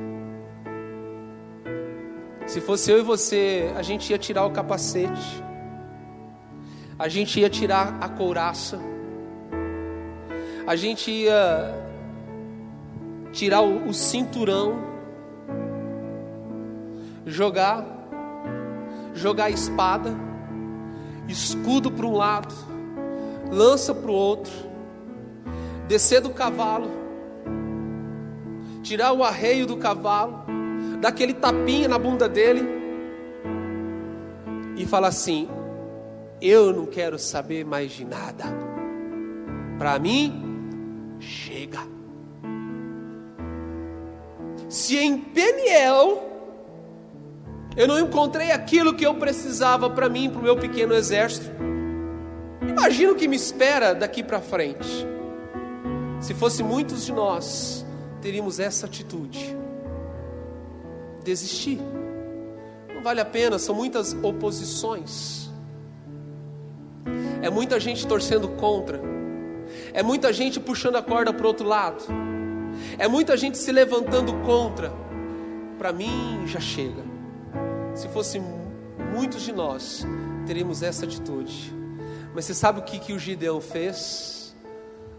se fosse eu e você, a gente ia tirar o capacete, a gente ia tirar a couraça, a gente ia tirar o, cinturão, jogar jogar a espada, escudo para um lado, lança para o outro, descer do cavalo, tirar o arreio do cavalo, dar aquele tapinha na bunda dele e falar assim: Eu não quero saber mais de nada. Para mim, chega. Se em Peniel eu não encontrei aquilo que eu precisava para mim, para o meu pequeno exército. Imagina o que me espera daqui para frente. Se fosse muitos de nós, teríamos essa atitude: desistir. Não vale a pena, são muitas oposições. É muita gente torcendo contra. É muita gente puxando a corda para o outro lado. É muita gente se levantando contra. Para mim já chega se fosse muitos de nós, teremos essa atitude. Mas você sabe o que, que o Gideão fez?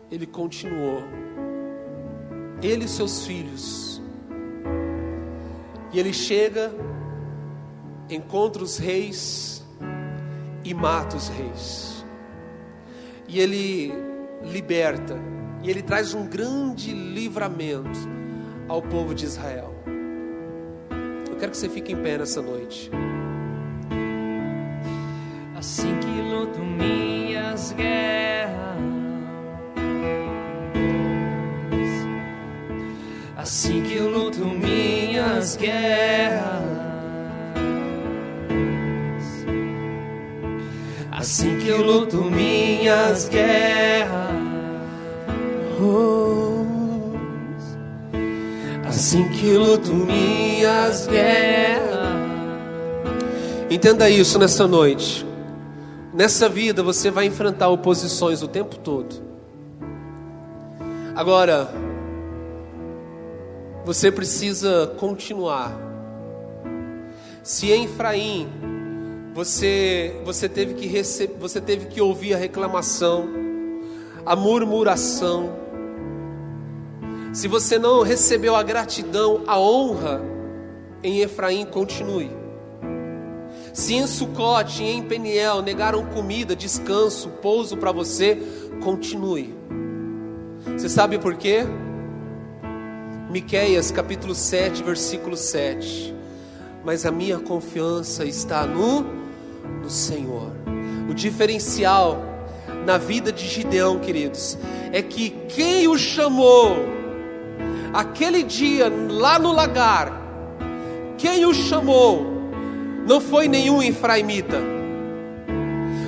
Ele continuou. Ele e seus filhos. E ele chega, encontra os reis e mata os reis. E ele liberta. E ele traz um grande livramento ao povo de Israel. Eu quero que você fique em pé nessa noite. Assim que luto minhas guerras, assim que eu luto minhas guerras, assim que eu luto minhas guerras, que luto minhas guerras. Entenda isso nessa noite. Nessa vida você vai enfrentar oposições o tempo todo. Agora, você precisa continuar. Se em Efraim você você teve que você teve que ouvir a reclamação, a murmuração. Se você não recebeu a gratidão, a honra em Efraim, continue. Se em Sucote e em Peniel negaram comida, descanso, pouso para você, continue. Você sabe por quê? Miqueias capítulo 7, versículo 7. Mas a minha confiança está no, no Senhor. O diferencial na vida de Gideão, queridos, é que quem o chamou aquele dia lá no lagar, quem o chamou não foi nenhum Efraimita,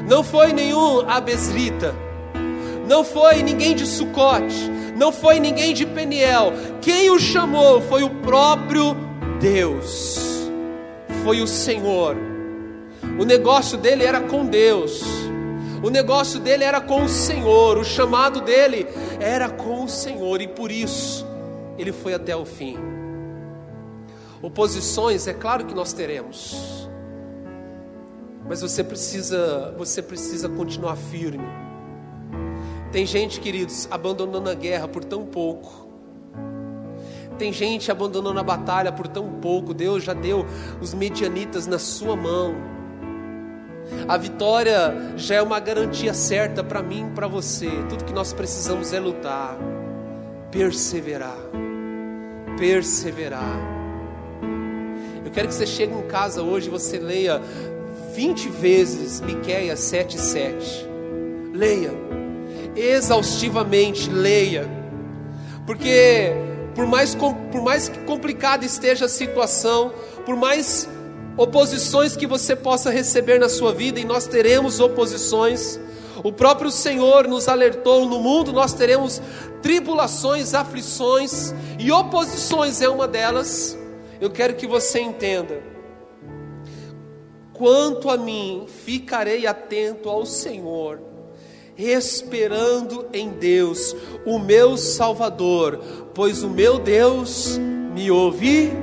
não foi nenhum Abesrita, não foi ninguém de Sucote, não foi ninguém de Peniel. Quem o chamou foi o próprio Deus, foi o Senhor. O negócio dele era com Deus, o negócio dele era com o Senhor, o chamado dele era com o Senhor, e por isso ele foi até o fim. Oposições, é claro que nós teremos. Mas você precisa, você precisa continuar firme. Tem gente, queridos, abandonando a guerra por tão pouco. Tem gente abandonando a batalha por tão pouco. Deus já deu os medianitas na sua mão. A vitória já é uma garantia certa para mim e para você. Tudo que nós precisamos é lutar, perseverar, perseverar. Eu quero que você chegue em casa hoje e você leia 20 vezes Miqueias 7:7. Leia. Exaustivamente leia. Porque por mais por mais complicada esteja a situação, por mais oposições que você possa receber na sua vida, e nós teremos oposições. O próprio Senhor nos alertou: no mundo nós teremos tribulações, aflições, e oposições é uma delas. Eu quero que você entenda Quanto a mim, ficarei atento ao Senhor, esperando em Deus, o meu Salvador, pois o meu Deus me ouvirá.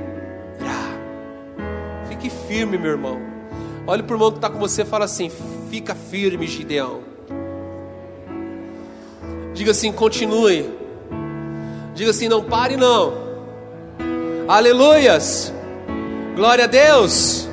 Fique firme, meu irmão. Olhe para o irmão que está com você e fala assim: fica firme, Gideão. Diga assim: continue. Diga assim: não pare, não. Aleluias. Glória a Deus.